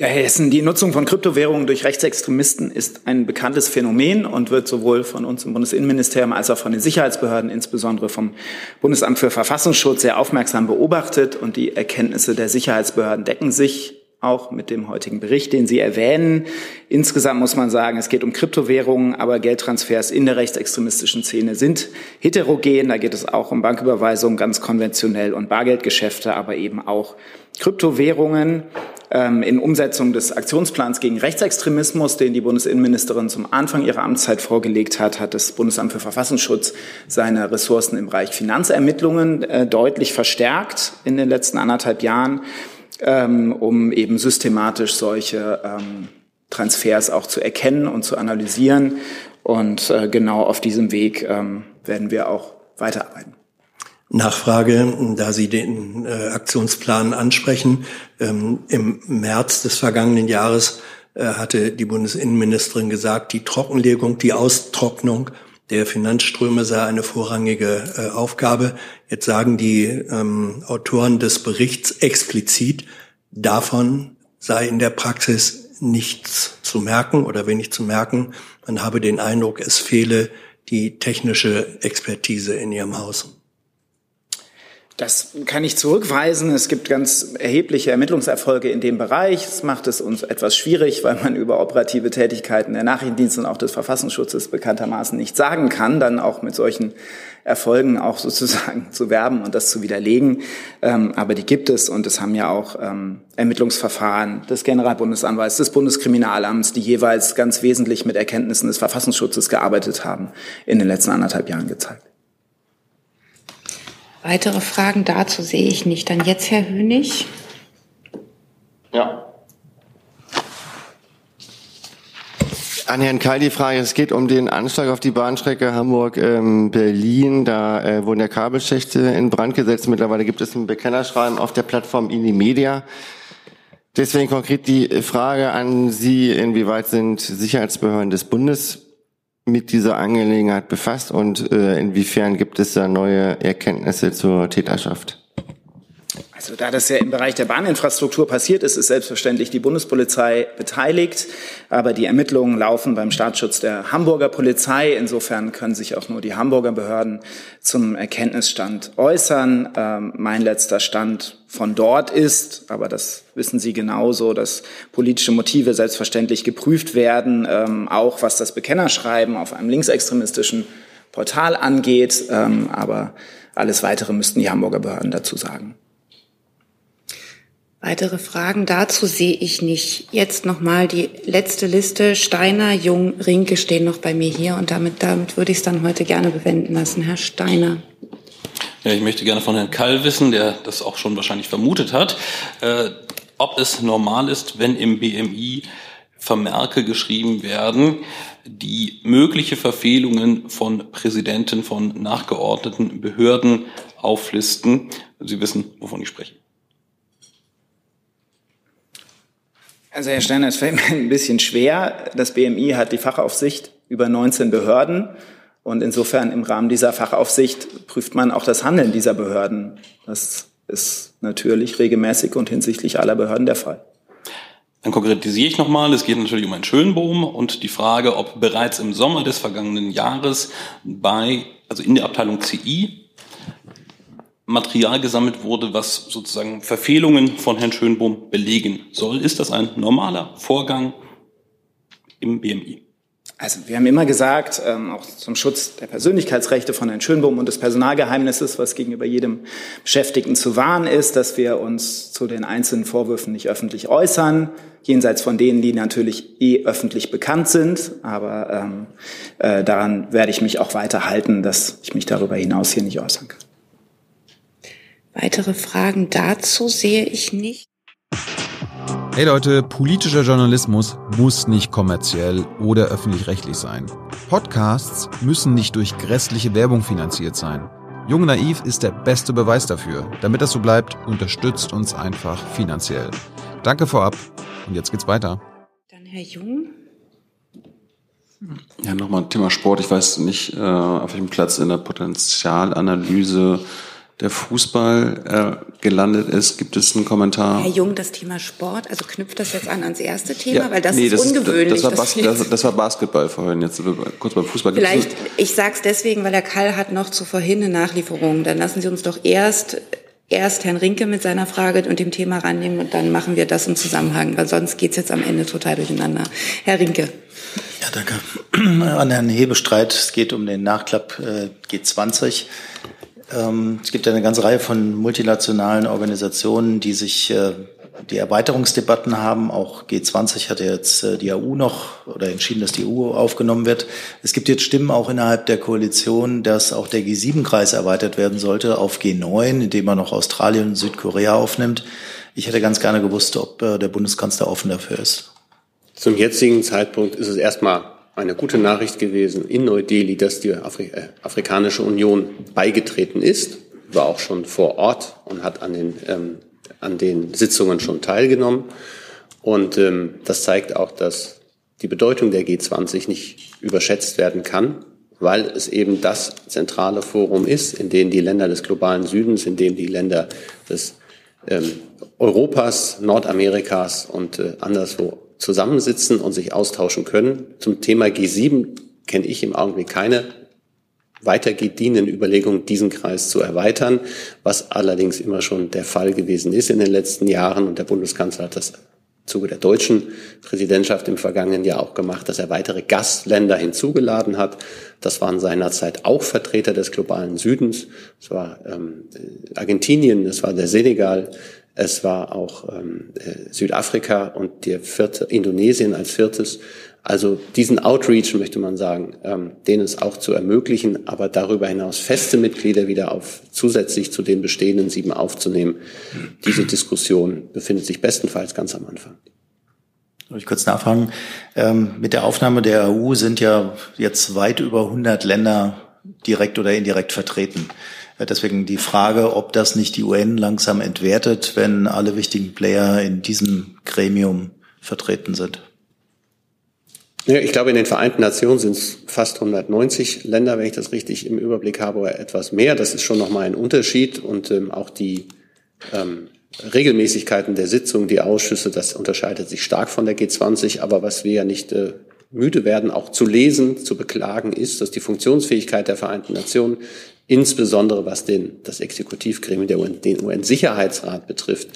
Ja, Herr Hessen, die Nutzung von Kryptowährungen durch Rechtsextremisten ist ein bekanntes Phänomen und wird sowohl von uns im Bundesinnenministerium als auch von den Sicherheitsbehörden, insbesondere vom Bundesamt für Verfassungsschutz, sehr aufmerksam beobachtet. Und die Erkenntnisse der Sicherheitsbehörden decken sich auch mit dem heutigen Bericht, den Sie erwähnen. Insgesamt muss man sagen, es geht um Kryptowährungen, aber Geldtransfers in der rechtsextremistischen Szene sind heterogen. Da geht es auch um Banküberweisungen ganz konventionell und Bargeldgeschäfte, aber eben auch Kryptowährungen ähm, in Umsetzung des Aktionsplans gegen Rechtsextremismus, den die Bundesinnenministerin zum Anfang ihrer Amtszeit vorgelegt hat, hat das Bundesamt für Verfassungsschutz seine Ressourcen im Bereich Finanzermittlungen äh, deutlich verstärkt in den letzten anderthalb Jahren, ähm, um eben systematisch solche ähm, Transfers auch zu erkennen und zu analysieren. Und äh, genau auf diesem Weg ähm, werden wir auch weiterarbeiten. Nachfrage, da Sie den äh, Aktionsplan ansprechen. Ähm, Im März des vergangenen Jahres äh, hatte die Bundesinnenministerin gesagt, die Trockenlegung, die Austrocknung der Finanzströme sei eine vorrangige äh, Aufgabe. Jetzt sagen die ähm, Autoren des Berichts explizit, davon sei in der Praxis nichts zu merken oder wenig zu merken. Man habe den Eindruck, es fehle die technische Expertise in Ihrem Haus. Das kann ich zurückweisen. Es gibt ganz erhebliche Ermittlungserfolge in dem Bereich. Das macht es uns etwas schwierig, weil man über operative Tätigkeiten der Nachrichtendienste und auch des Verfassungsschutzes bekanntermaßen nicht sagen kann, dann auch mit solchen Erfolgen auch <laughs> sozusagen zu werben und das zu widerlegen. Ähm, aber die gibt es und es haben ja auch ähm, Ermittlungsverfahren des Generalbundesanwalts, des Bundeskriminalamts, die jeweils ganz wesentlich mit Erkenntnissen des Verfassungsschutzes gearbeitet haben, in den letzten anderthalb Jahren gezeigt. Weitere Fragen dazu sehe ich nicht. Dann jetzt Herr Hönig. Ja. An Herrn Keil die Frage, es geht um den Anschlag auf die Bahnstrecke Hamburg-Berlin. Ähm, da äh, wurden ja Kabelschächte in Brand gesetzt. Mittlerweile gibt es ein Bekennerschreiben auf der Plattform Media. Deswegen konkret die Frage an Sie, inwieweit sind Sicherheitsbehörden des Bundes mit dieser Angelegenheit befasst und äh, inwiefern gibt es da neue Erkenntnisse zur Täterschaft? Also da das ja im Bereich der Bahninfrastruktur passiert ist, ist selbstverständlich die Bundespolizei beteiligt. Aber die Ermittlungen laufen beim Staatsschutz der Hamburger Polizei. Insofern können sich auch nur die Hamburger Behörden zum Erkenntnisstand äußern. Ähm, mein letzter Stand von dort ist, aber das wissen Sie genauso, dass politische Motive selbstverständlich geprüft werden, ähm, auch was das Bekennerschreiben auf einem linksextremistischen Portal angeht. Ähm, aber alles Weitere müssten die Hamburger Behörden dazu sagen. Weitere Fragen dazu sehe ich nicht. Jetzt nochmal die letzte Liste. Steiner, Jung, Rinke stehen noch bei mir hier und damit, damit würde ich es dann heute gerne bewenden lassen. Herr Steiner. Ja, ich möchte gerne von Herrn Kall wissen, der das auch schon wahrscheinlich vermutet hat, äh, ob es normal ist, wenn im BMI Vermerke geschrieben werden, die mögliche Verfehlungen von Präsidenten von nachgeordneten Behörden auflisten. Sie wissen, wovon ich spreche. Also Herr Steiner, es fällt mir ein bisschen schwer. Das BMI hat die Fachaufsicht über 19 Behörden. Und insofern im Rahmen dieser Fachaufsicht prüft man auch das Handeln dieser Behörden. Das ist natürlich regelmäßig und hinsichtlich aller Behörden der Fall. Dann konkretisiere ich nochmal, es geht natürlich um einen Schönbohm und die Frage, ob bereits im Sommer des vergangenen Jahres bei, also in der Abteilung CI, Material gesammelt wurde, was sozusagen Verfehlungen von Herrn Schönbohm belegen soll. Ist das ein normaler Vorgang im BMI? Also wir haben immer gesagt, ähm, auch zum Schutz der Persönlichkeitsrechte von Herrn Schönbohm und des Personalgeheimnisses, was gegenüber jedem Beschäftigten zu wahren ist, dass wir uns zu den einzelnen Vorwürfen nicht öffentlich äußern, jenseits von denen, die natürlich eh öffentlich bekannt sind. Aber ähm, äh, daran werde ich mich auch weiter halten, dass ich mich darüber hinaus hier nicht äußern kann. Weitere Fragen dazu sehe ich nicht. Hey Leute, politischer Journalismus muss nicht kommerziell oder öffentlich-rechtlich sein. Podcasts müssen nicht durch grässliche Werbung finanziert sein. Jung Naiv ist der beste Beweis dafür. Damit das so bleibt, unterstützt uns einfach finanziell. Danke vorab und jetzt geht's weiter. Dann Herr Jung. Ja, nochmal Thema Sport. Ich weiß nicht, äh, auf welchem Platz in der Potenzialanalyse der Fußball äh, gelandet ist. Gibt es einen Kommentar? Herr Jung, das Thema Sport, also knüpft das jetzt an ans erste Thema, ja, weil das nee, ist das ungewöhnlich. Ist, das, das, war das, das, war Basketball vorhin, jetzt kurz beim Fußball. Vielleicht, ich sage es deswegen, weil der Karl hat noch zu vorhin eine Nachlieferung. Dann lassen Sie uns doch erst erst Herrn Rinke mit seiner Frage und dem Thema rannehmen und dann machen wir das im Zusammenhang, weil sonst geht's jetzt am Ende total durcheinander. Herr Rinke. Ja, danke. <clears throat> An Herrn Hebestreit. Es geht um den Nachklapp äh, G20. Ähm, es gibt eine ganze Reihe von multinationalen Organisationen, die sich äh, die Erweiterungsdebatten haben. Auch G20 hat ja jetzt äh, die EU noch oder entschieden, dass die EU aufgenommen wird. Es gibt jetzt Stimmen auch innerhalb der Koalition, dass auch der G7-Kreis erweitert werden sollte auf G9, indem man noch Australien und Südkorea aufnimmt. Ich hätte ganz gerne gewusst, ob äh, der Bundeskanzler offen dafür ist. Zum jetzigen Zeitpunkt ist es erstmal eine gute Nachricht gewesen in Neu-Delhi, dass die Afri äh, Afrikanische Union beigetreten ist, war auch schon vor Ort und hat an den, ähm, an den Sitzungen schon teilgenommen. Und ähm, das zeigt auch, dass die Bedeutung der G20 nicht überschätzt werden kann, weil es eben das zentrale Forum ist, in dem die Länder des globalen Südens, in dem die Länder des ähm, Europas, Nordamerikas und äh, anderswo zusammensitzen und sich austauschen können. Zum Thema G7 kenne ich im Augenblick keine weiter gedienen Überlegungen, diesen Kreis zu erweitern, was allerdings immer schon der Fall gewesen ist in den letzten Jahren. Und der Bundeskanzler hat das im Zuge der deutschen Präsidentschaft im vergangenen Jahr auch gemacht, dass er weitere Gastländer hinzugeladen hat. Das waren seinerzeit auch Vertreter des globalen Südens. Es war ähm, Argentinien, es war der Senegal, es war auch ähm, äh, Südafrika und der vierte, Indonesien als viertes. Also diesen Outreach, möchte man sagen, ähm, denen es auch zu ermöglichen, aber darüber hinaus feste Mitglieder wieder auf zusätzlich zu den bestehenden sieben aufzunehmen. Diese Diskussion befindet sich bestenfalls ganz am Anfang. Soll ich kurz nachfragen? Ähm, mit der Aufnahme der EU sind ja jetzt weit über 100 Länder direkt oder indirekt vertreten. Deswegen die Frage, ob das nicht die UN langsam entwertet, wenn alle wichtigen Player in diesem Gremium vertreten sind. Ja, ich glaube, in den Vereinten Nationen sind es fast 190 Länder, wenn ich das richtig im Überblick habe, oder etwas mehr. Das ist schon nochmal ein Unterschied. Und ähm, auch die ähm, Regelmäßigkeiten der Sitzungen, die Ausschüsse, das unterscheidet sich stark von der G20. Aber was wir ja nicht äh, müde werden, auch zu lesen, zu beklagen, ist, dass die Funktionsfähigkeit der Vereinten Nationen, insbesondere was den, das Exekutivgremium, der UN, den UN-Sicherheitsrat betrifft,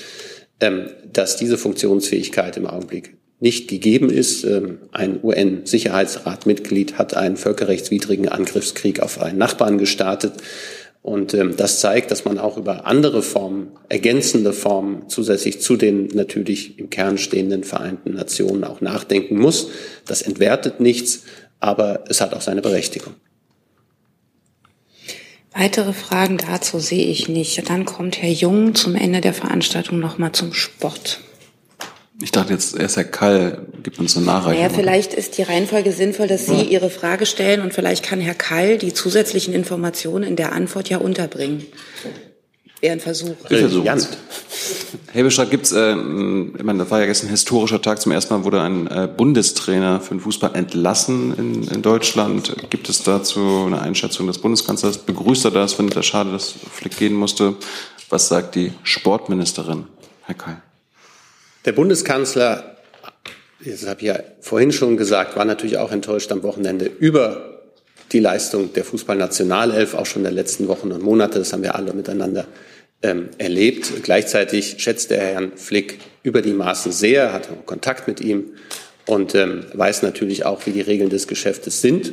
ähm, dass diese Funktionsfähigkeit im Augenblick nicht gegeben ist. Ähm, ein UN-Sicherheitsratmitglied hat einen völkerrechtswidrigen Angriffskrieg auf einen Nachbarn gestartet. Und ähm, das zeigt, dass man auch über andere Formen, ergänzende Formen zusätzlich zu den natürlich im Kern stehenden Vereinten Nationen auch nachdenken muss. Das entwertet nichts, aber es hat auch seine Berechtigung. Weitere Fragen dazu sehe ich nicht. Dann kommt Herr Jung zum Ende der Veranstaltung nochmal zum Sport. Ich dachte jetzt, erst Herr Kall gibt uns eine Nachreichung. Naja, vielleicht ist die Reihenfolge sinnvoll, dass Sie Ihre Frage stellen und vielleicht kann Herr Kall die zusätzlichen Informationen in der Antwort ja unterbringen. Wäre ein Versuch. Wir versuchen es. Herr Bestreit, gibt's, äh, ich meine, das war ja gestern ein historischer Tag. Zum ersten Mal wurde ein äh, Bundestrainer für den Fußball entlassen in, in Deutschland. Gibt es dazu eine Einschätzung des Bundeskanzlers? Begrüßt er das? Findet er schade, dass Flick gehen musste? Was sagt die Sportministerin, Herr Kall? Der Bundeskanzler, das habe ich ja vorhin schon gesagt, war natürlich auch enttäuscht am Wochenende über die Leistung der Fußballnationalelf, auch schon der letzten Wochen und Monate. Das haben wir alle miteinander ähm, erlebt. Gleichzeitig schätzt er Herrn Flick über die Maßen sehr, hat Kontakt mit ihm und ähm, weiß natürlich auch, wie die Regeln des Geschäftes sind.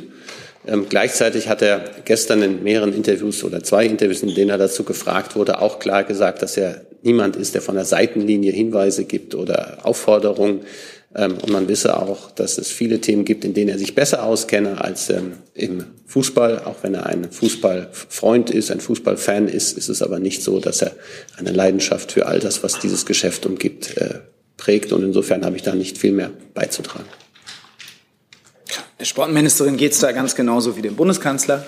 Ähm, gleichzeitig hat er gestern in mehreren Interviews oder zwei Interviews, in denen er dazu gefragt wurde, auch klar gesagt, dass er niemand ist, der von der Seitenlinie Hinweise gibt oder Aufforderungen. Ähm, und man wisse auch, dass es viele Themen gibt, in denen er sich besser auskenne als ähm, im Fußball. Auch wenn er ein Fußballfreund ist, ein Fußballfan ist, ist es aber nicht so, dass er eine Leidenschaft für all das, was dieses Geschäft umgibt, äh, prägt. Und insofern habe ich da nicht viel mehr beizutragen. Der Sportministerin geht es da ganz genauso wie dem Bundeskanzler.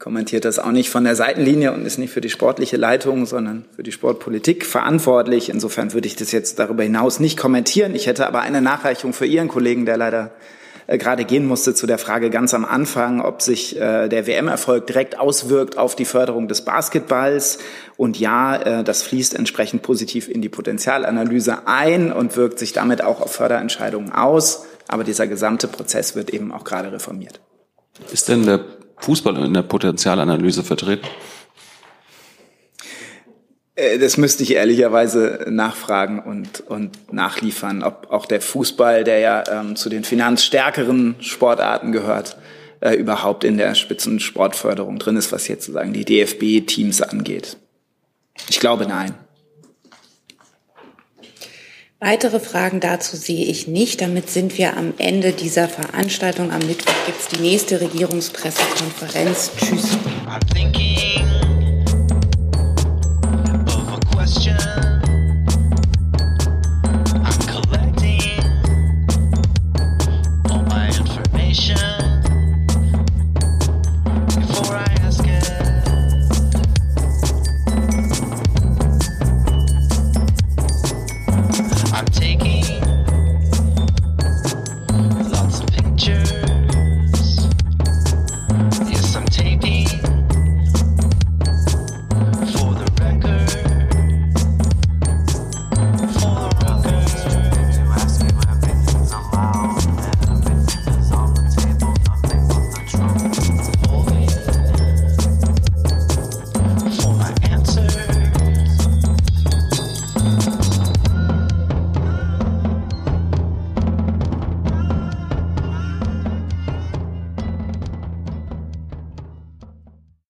Kommentiert das auch nicht von der Seitenlinie und ist nicht für die sportliche Leitung, sondern für die Sportpolitik verantwortlich. Insofern würde ich das jetzt darüber hinaus nicht kommentieren. Ich hätte aber eine Nachreichung für Ihren Kollegen, der leider äh, gerade gehen musste, zu der Frage ganz am Anfang, ob sich äh, der WM-Erfolg direkt auswirkt auf die Förderung des Basketballs. Und ja, äh, das fließt entsprechend positiv in die Potenzialanalyse ein und wirkt sich damit auch auf Förderentscheidungen aus. Aber dieser gesamte Prozess wird eben auch gerade reformiert. Ist denn der Fußball in der Potenzialanalyse vertreten? Äh, das müsste ich ehrlicherweise nachfragen und, und nachliefern, ob auch der Fußball, der ja ähm, zu den finanzstärkeren Sportarten gehört, äh, überhaupt in der Spitzensportförderung drin ist, was jetzt sozusagen die DFB-Teams angeht. Ich glaube nein. Weitere Fragen dazu sehe ich nicht. Damit sind wir am Ende dieser Veranstaltung. Am Mittwoch gibt es die nächste Regierungspressekonferenz. Tschüss.